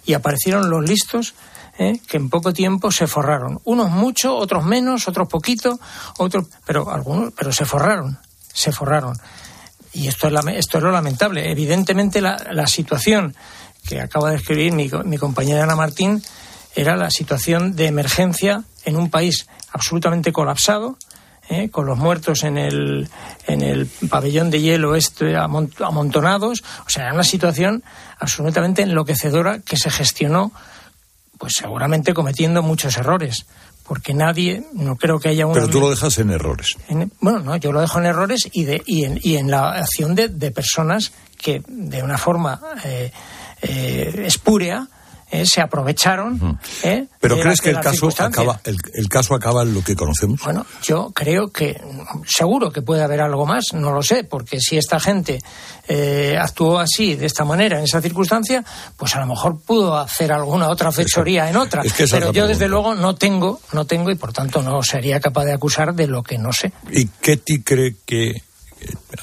y aparecieron los listos que en poco tiempo se forraron. Unos mucho, otros menos, otros poquito, otros, pero algunos, pero se forraron, se forraron. Y esto es, esto es lo lamentable. Evidentemente la, la situación que acaba de escribir mi, mi compañera Ana Martín era la situación de emergencia en un país absolutamente colapsado, ¿eh? con los muertos en el, en el pabellón de hielo este amontonados. O sea, era una situación absolutamente enloquecedora que se gestionó, pues seguramente cometiendo muchos errores. Porque nadie, no creo que haya un. Pero tú lo dejas en errores. bueno, no, yo lo dejo en errores y, de, y, en, y en la acción de, de personas que de una forma eh, eh, espúrea eh, se aprovecharon. Eh, ¿Pero crees que el caso, acaba, el, caso acaba en lo que conocemos? Bueno, yo creo que seguro que puede haber algo más, no lo sé, porque si esta gente eh, actuó así, de esta manera, en esa circunstancia, pues a lo mejor pudo hacer alguna otra fechoría en otra. Pero yo, desde luego, no tengo, no tengo y por tanto no sería capaz de acusar de lo que no sé. ¿Y Ketty cree que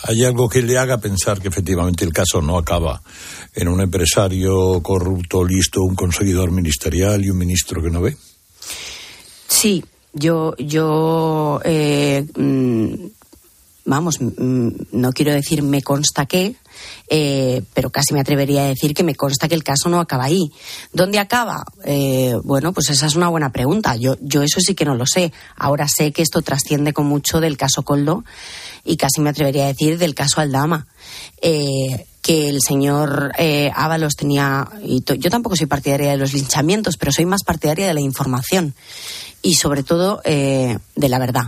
hay algo que le haga pensar que efectivamente el caso no acaba en un empresario corrupto, listo, un conseguidor ministerial y un ministro que no ve. Sí, yo, yo, eh, mm, vamos, mm, no quiero decir me consta que, eh, pero casi me atrevería a decir que me consta que el caso no acaba ahí. ¿Dónde acaba? Eh, bueno, pues esa es una buena pregunta. Yo, yo eso sí que no lo sé. Ahora sé que esto trasciende con mucho del caso Coldo y casi me atrevería a decir del caso Aldama. Eh, que el señor Ábalos tenía, y yo tampoco soy partidaria de los linchamientos, pero soy más partidaria de la información y sobre todo de la verdad.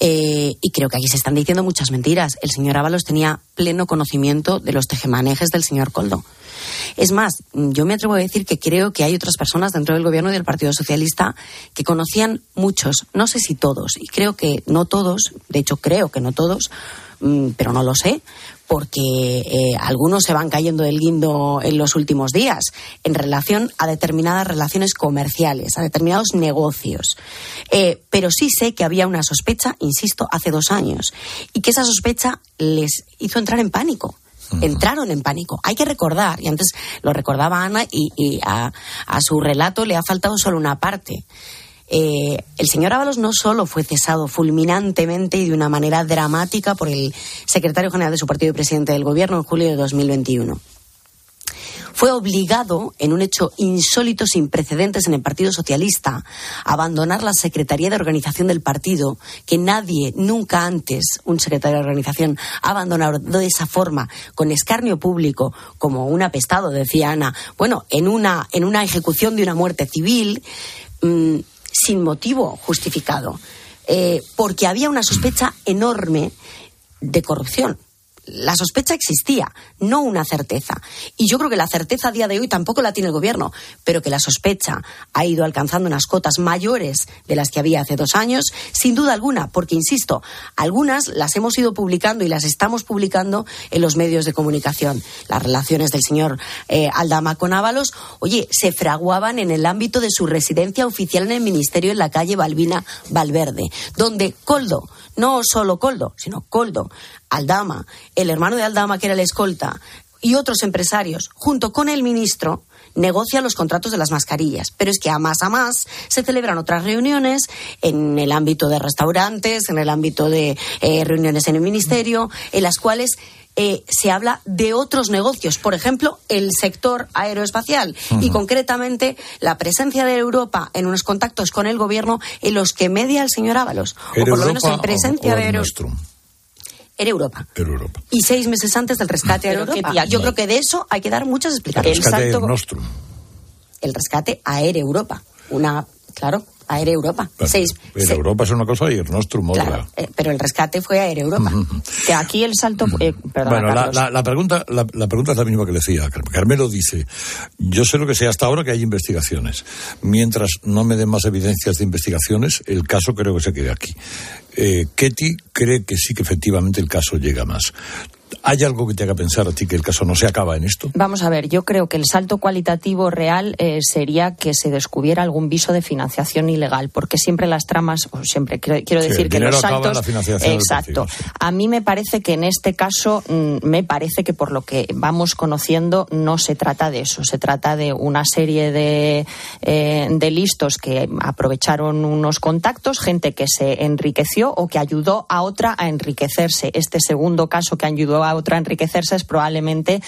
Eh, y creo que aquí se están diciendo muchas mentiras. El señor Ábalos tenía pleno conocimiento de los tejemanejes del señor Coldo. Es más, yo me atrevo a decir que creo que hay otras personas dentro del gobierno y del Partido Socialista que conocían muchos, no sé si todos, y creo que no todos, de hecho creo que no todos, mm, pero no lo sé, porque eh, algunos se van cayendo del guindo en los últimos días en relación a determinadas relaciones comerciales, a determinados negocios. Eh, pero sí sé que había una sospecha, insisto, hace dos años, y que esa sospecha les hizo entrar en pánico entraron en pánico. Hay que recordar, y antes lo recordaba Ana, y, a, su relato le ha faltado solo una parte. Eh, el señor Ábalos no solo fue cesado fulminantemente y de una manera dramática por el secretario general de su partido y presidente del gobierno en julio de 2021 fue obligado, en un hecho insólito sin precedentes en el Partido Socialista, a abandonar la Secretaría de Organización del partido, que nadie, nunca antes, un secretario de organización, ha abandonado de esa forma, con escarnio público, como un apestado, decía Ana, bueno, en una, en una ejecución de una muerte civil, mm, sin motivo justificado, eh, porque había una sospecha enorme de corrupción la sospecha existía, no una certeza. Y yo creo que la certeza a día de hoy tampoco la tiene el gobierno, pero que la sospecha ha ido alcanzando unas cotas mayores de las que había hace dos años, sin duda alguna, porque, insisto, algunas las hemos ido publicando y las estamos publicando en los medios de comunicación. Las relaciones del señor eh, Aldama con Ábalos, oye, se fraguaban en el ámbito de su residencia oficial en el Ministerio en la calle Balbina Valverde, donde Coldo, no solo Coldo, sino Coldo, Aldama, el hermano de Aldama, que era el escolta, y otros empresarios, junto con el ministro, negocian los contratos de las mascarillas. Pero es que a más a más se celebran otras reuniones en el ámbito de restaurantes, en el ámbito de eh, reuniones en el ministerio, en las cuales eh, se habla de otros negocios, por ejemplo, el sector aeroespacial y concretamente la presencia de Europa en unos contactos con el gobierno en los que media el señor Ábalos, o por lo menos en presencia de Europa. Era Europa. Europa. Y seis meses antes del rescate a Europa. Yo creo que de eso hay que dar muchas explicaciones. El rescate el, Nostrum. el rescate a Europa. Una, claro, Air Europa. Seis, Europa es una cosa y el Nostrum otra. Eh, pero el rescate fue Air Europa. que aquí el salto. Eh, bueno, la, pregunta, la, pregunta es la misma que le decía. Carmelo dice: Yo sé lo que sé hasta ahora que hay investigaciones. Mientras no me den más evidencias de investigaciones, el caso creo que se quede aquí. Eh, Ketty cree que sí que efectivamente el caso llega más. ¿Hay algo que te haga pensar a ti que el caso no se acaba en esto? Vamos a ver, yo creo que el salto cualitativo real eh, sería que se descubriera algún viso de financiación ilegal, porque siempre las tramas, o siempre quiero, decir que los saltos. exacto. A mí me parece que en este caso, mm, me parece que por lo que vamos conociendo, no se trata de eso. Se trata de una serie de, eh, de listos que aprovecharon unos contactos, gente que se enriqueció o que ayudó a otra a enriquecerse. Este segundo caso que ayudó a otra enriquecerse es probablemente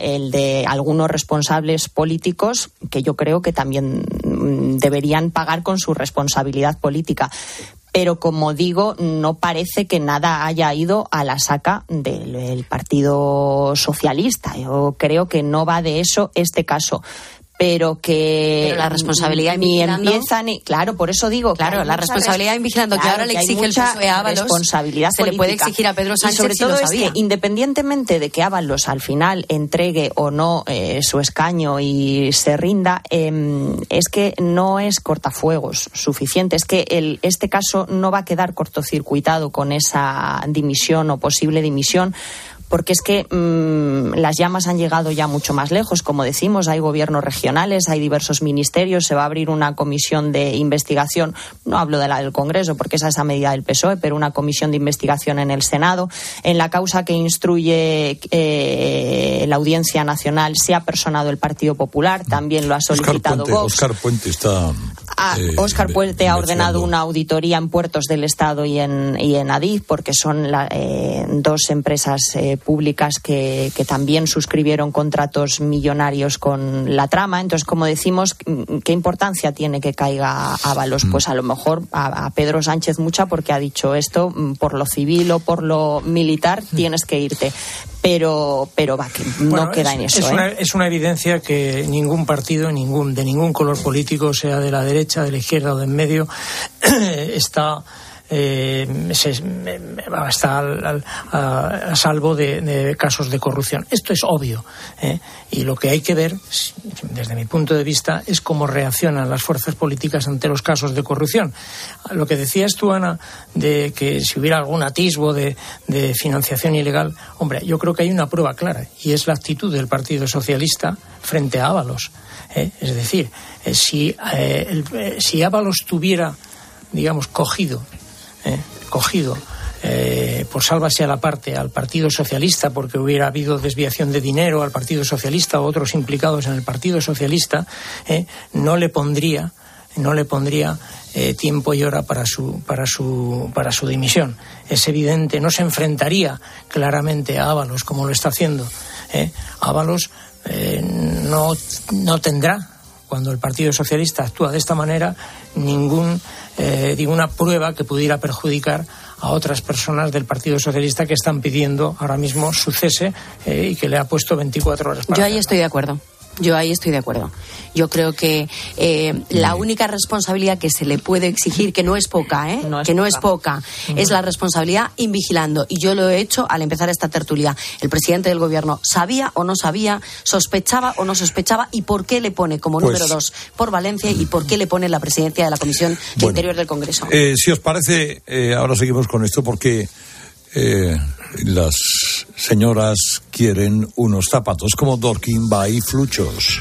el de algunos responsables políticos que yo creo que también mm, deberían pagar con su responsabilidad política pero como digo, no parece que nada haya ido a la saca del, Partido Socialista. Yo creo que no va de eso este caso pero que la responsabilidad ni empiezan ni claro por eso digo claro la responsabilidad en vigilando que ahora le exige el PSOE a Ábalos responsabilidad se le puede exigir a Pedro Sánchez sobre todo es que independientemente de que Ábalos al final entregue o no eh, su escaño y se rinda em, es que no es cortafuegos suficiente es que el, este caso no va a quedar cortocircuitado con esa dimisión o posible dimisión porque es que mm, las llamas han llegado ya mucho más lejos, como decimos, hay gobiernos regionales, hay diversos ministerios, se va a abrir una comisión de investigación, no hablo de la del Congreso, porque esa es a medida del PSOE, pero una comisión de investigación en el Senado. En la causa que instruye eh, la Audiencia Nacional se ha personado el Partido Popular, también lo ha solicitado Vox. Oscar Puente está. Oscar Puente ha ordenado una auditoría en puertos del Estado y en, y en Adif, porque son la, eh, dos empresas eh, públicas que, que, también suscribieron contratos millonarios con la trama. Entonces, como decimos, ¿qué importancia tiene que caiga Ábalos? Pues a lo mejor a, a, Pedro Sánchez mucha, porque ha dicho esto, por lo civil o por lo militar, tienes que irte. Pero, pero va, que no bueno, queda es, en eso. Es, ¿eh? una, es una evidencia que ningún partido, ningún, de ningún color político, sea de la derecha, de la izquierda o de en medio, está eh, se, está al, al, a, salvo de, de, casos de corrupción. Esto es obvio. ¿eh? Y lo que hay que ver, desde mi punto de vista, es cómo reaccionan las fuerzas políticas ante los casos de corrupción. Lo que decías tú, Ana, de que si hubiera algún atisbo de, financiación ilegal, hombre, yo creo que hay una prueba clara y es la actitud del Partido Socialista frente a Ábalos. ¿eh? Es decir, eh, si, el, si Ábalos tuviera digamos, cogido cogido eh, por sálvase a la parte al Partido Socialista porque hubiera habido desviación de dinero al Partido Socialista o otros implicados en el Partido Socialista, eh, no le pondría no le pondría eh, tiempo y hora para su, para, su, para su dimisión. Es evidente, no se enfrentaría claramente a Ábalos como lo está haciendo. ¿eh? Ábalos eh, no, no tendrá, cuando el Partido Socialista actúa de esta manera, ningún eh, ninguna prueba que pudiera perjudicar a otras personas del Partido Socialista que están pidiendo ahora mismo su cese eh, y que le ha puesto 24 horas para Yo ahí estoy de acuerdo. Yo ahí estoy de acuerdo. Yo creo que eh, la única responsabilidad que se le puede exigir, que no es poca, ¿eh? no es que no es poca, uh -huh. es la responsabilidad invigilando. Y yo lo he hecho al empezar esta tertulia. El presidente del gobierno sabía o no sabía, sospechaba o no sospechaba, y por qué le pone como pues, número dos por Valencia y por qué le pone la presidencia de la Comisión de Interior del Congreso. Eh, si os parece, eh, ahora seguimos con esto porque las señoras quieren unos zapatos como Dorkin by Fluchos.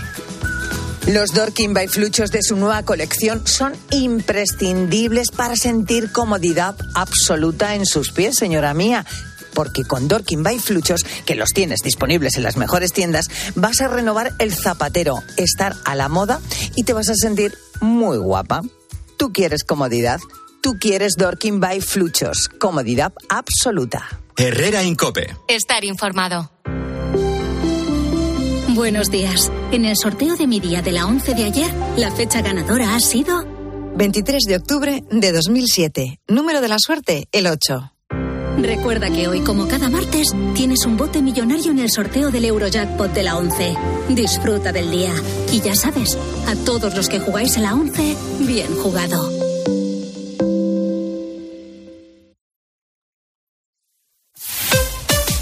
Los Dorkin by Fluchos de su nueva colección son imprescindibles para sentir comodidad absoluta en sus pies, señora mía. Porque con Dorkin by Fluchos, que los tienes disponibles en las mejores tiendas, vas a renovar el zapatero, estar a la moda y te vas a sentir muy guapa. ¿Tú quieres comodidad? Tú quieres Dorkin by Fluchos. Comodidad absoluta. Herrera Incope. Estar informado. Buenos días. En el sorteo de mi día de la 11 de ayer, la fecha ganadora ha sido 23 de octubre de 2007. Número de la suerte, el 8. Recuerda que hoy, como cada martes, tienes un bote millonario en el sorteo del Eurojackpot de la 11. Disfruta del día. Y ya sabes, a todos los que jugáis a la 11, bien jugado.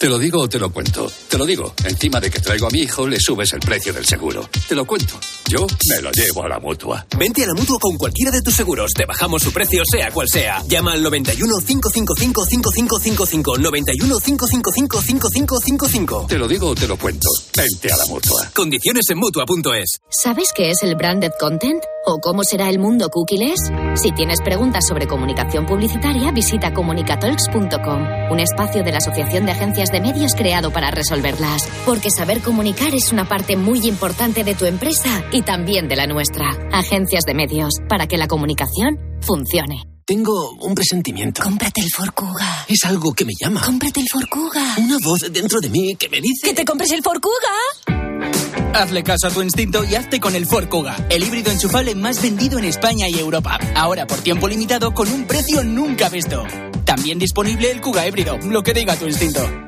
Te lo digo o te lo cuento. Te lo digo. Encima de que traigo a mi hijo, le subes el precio del seguro. Te lo cuento. Yo me lo llevo a la mutua. Vente a la mutua con cualquiera de tus seguros. Te bajamos su precio, sea cual sea. Llama al 91 555 5555. 91 555 5555. Te lo digo o te lo cuento. Vente a la mutua. Condiciones en mutua.es. ¿Sabes qué es el branded content? ¿O cómo será el mundo cookieless? Si tienes preguntas sobre comunicación publicitaria, visita comunicatalks.com, un espacio de la Asociación de Agencias de Medios creado para resolverlas. Porque saber comunicar es una parte muy importante de tu empresa y también de la nuestra. Agencias de Medios, para que la comunicación funcione. Tengo un presentimiento. Cómprate el Forcuga. Es algo que me llama. Cómprate el Forcuga. Una voz dentro de mí que me dice... ¡Que te compres el Forcuga! Hazle caso a tu instinto y hazte con el Ford Kuga, el híbrido enchufable más vendido en España y Europa. Ahora por tiempo limitado con un precio nunca visto. También disponible el Kuga híbrido, lo que diga tu instinto.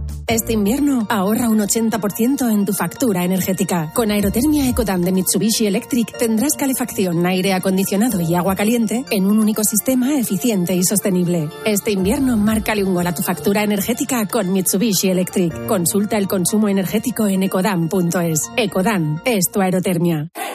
Este invierno ahorra un 80% en tu factura energética. Con Aerotermia Ecodan de Mitsubishi Electric tendrás calefacción, aire acondicionado y agua caliente en un único sistema eficiente y sostenible. Este invierno, márcale un gol a tu factura energética con Mitsubishi Electric. Consulta el consumo energético en ecodan.es. Ecodan es tu aerotermia.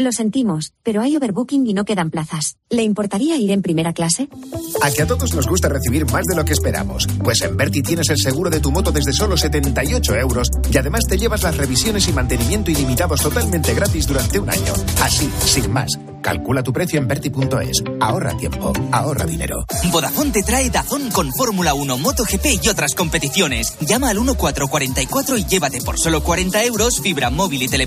Lo sentimos, pero hay overbooking y no quedan plazas. ¿Le importaría ir en primera clase? A que a todos nos gusta recibir más de lo que esperamos. Pues en Berti tienes el seguro de tu moto desde solo 78 euros y además te llevas las revisiones y mantenimiento ilimitados totalmente gratis durante un año. Así, sin más. Calcula tu precio en Berti.es. Ahorra tiempo, ahorra dinero. Vodafone te trae Dazón con Fórmula 1, MotoGP y otras competiciones. Llama al 1444 y llévate por solo 40 euros fibra móvil y televisión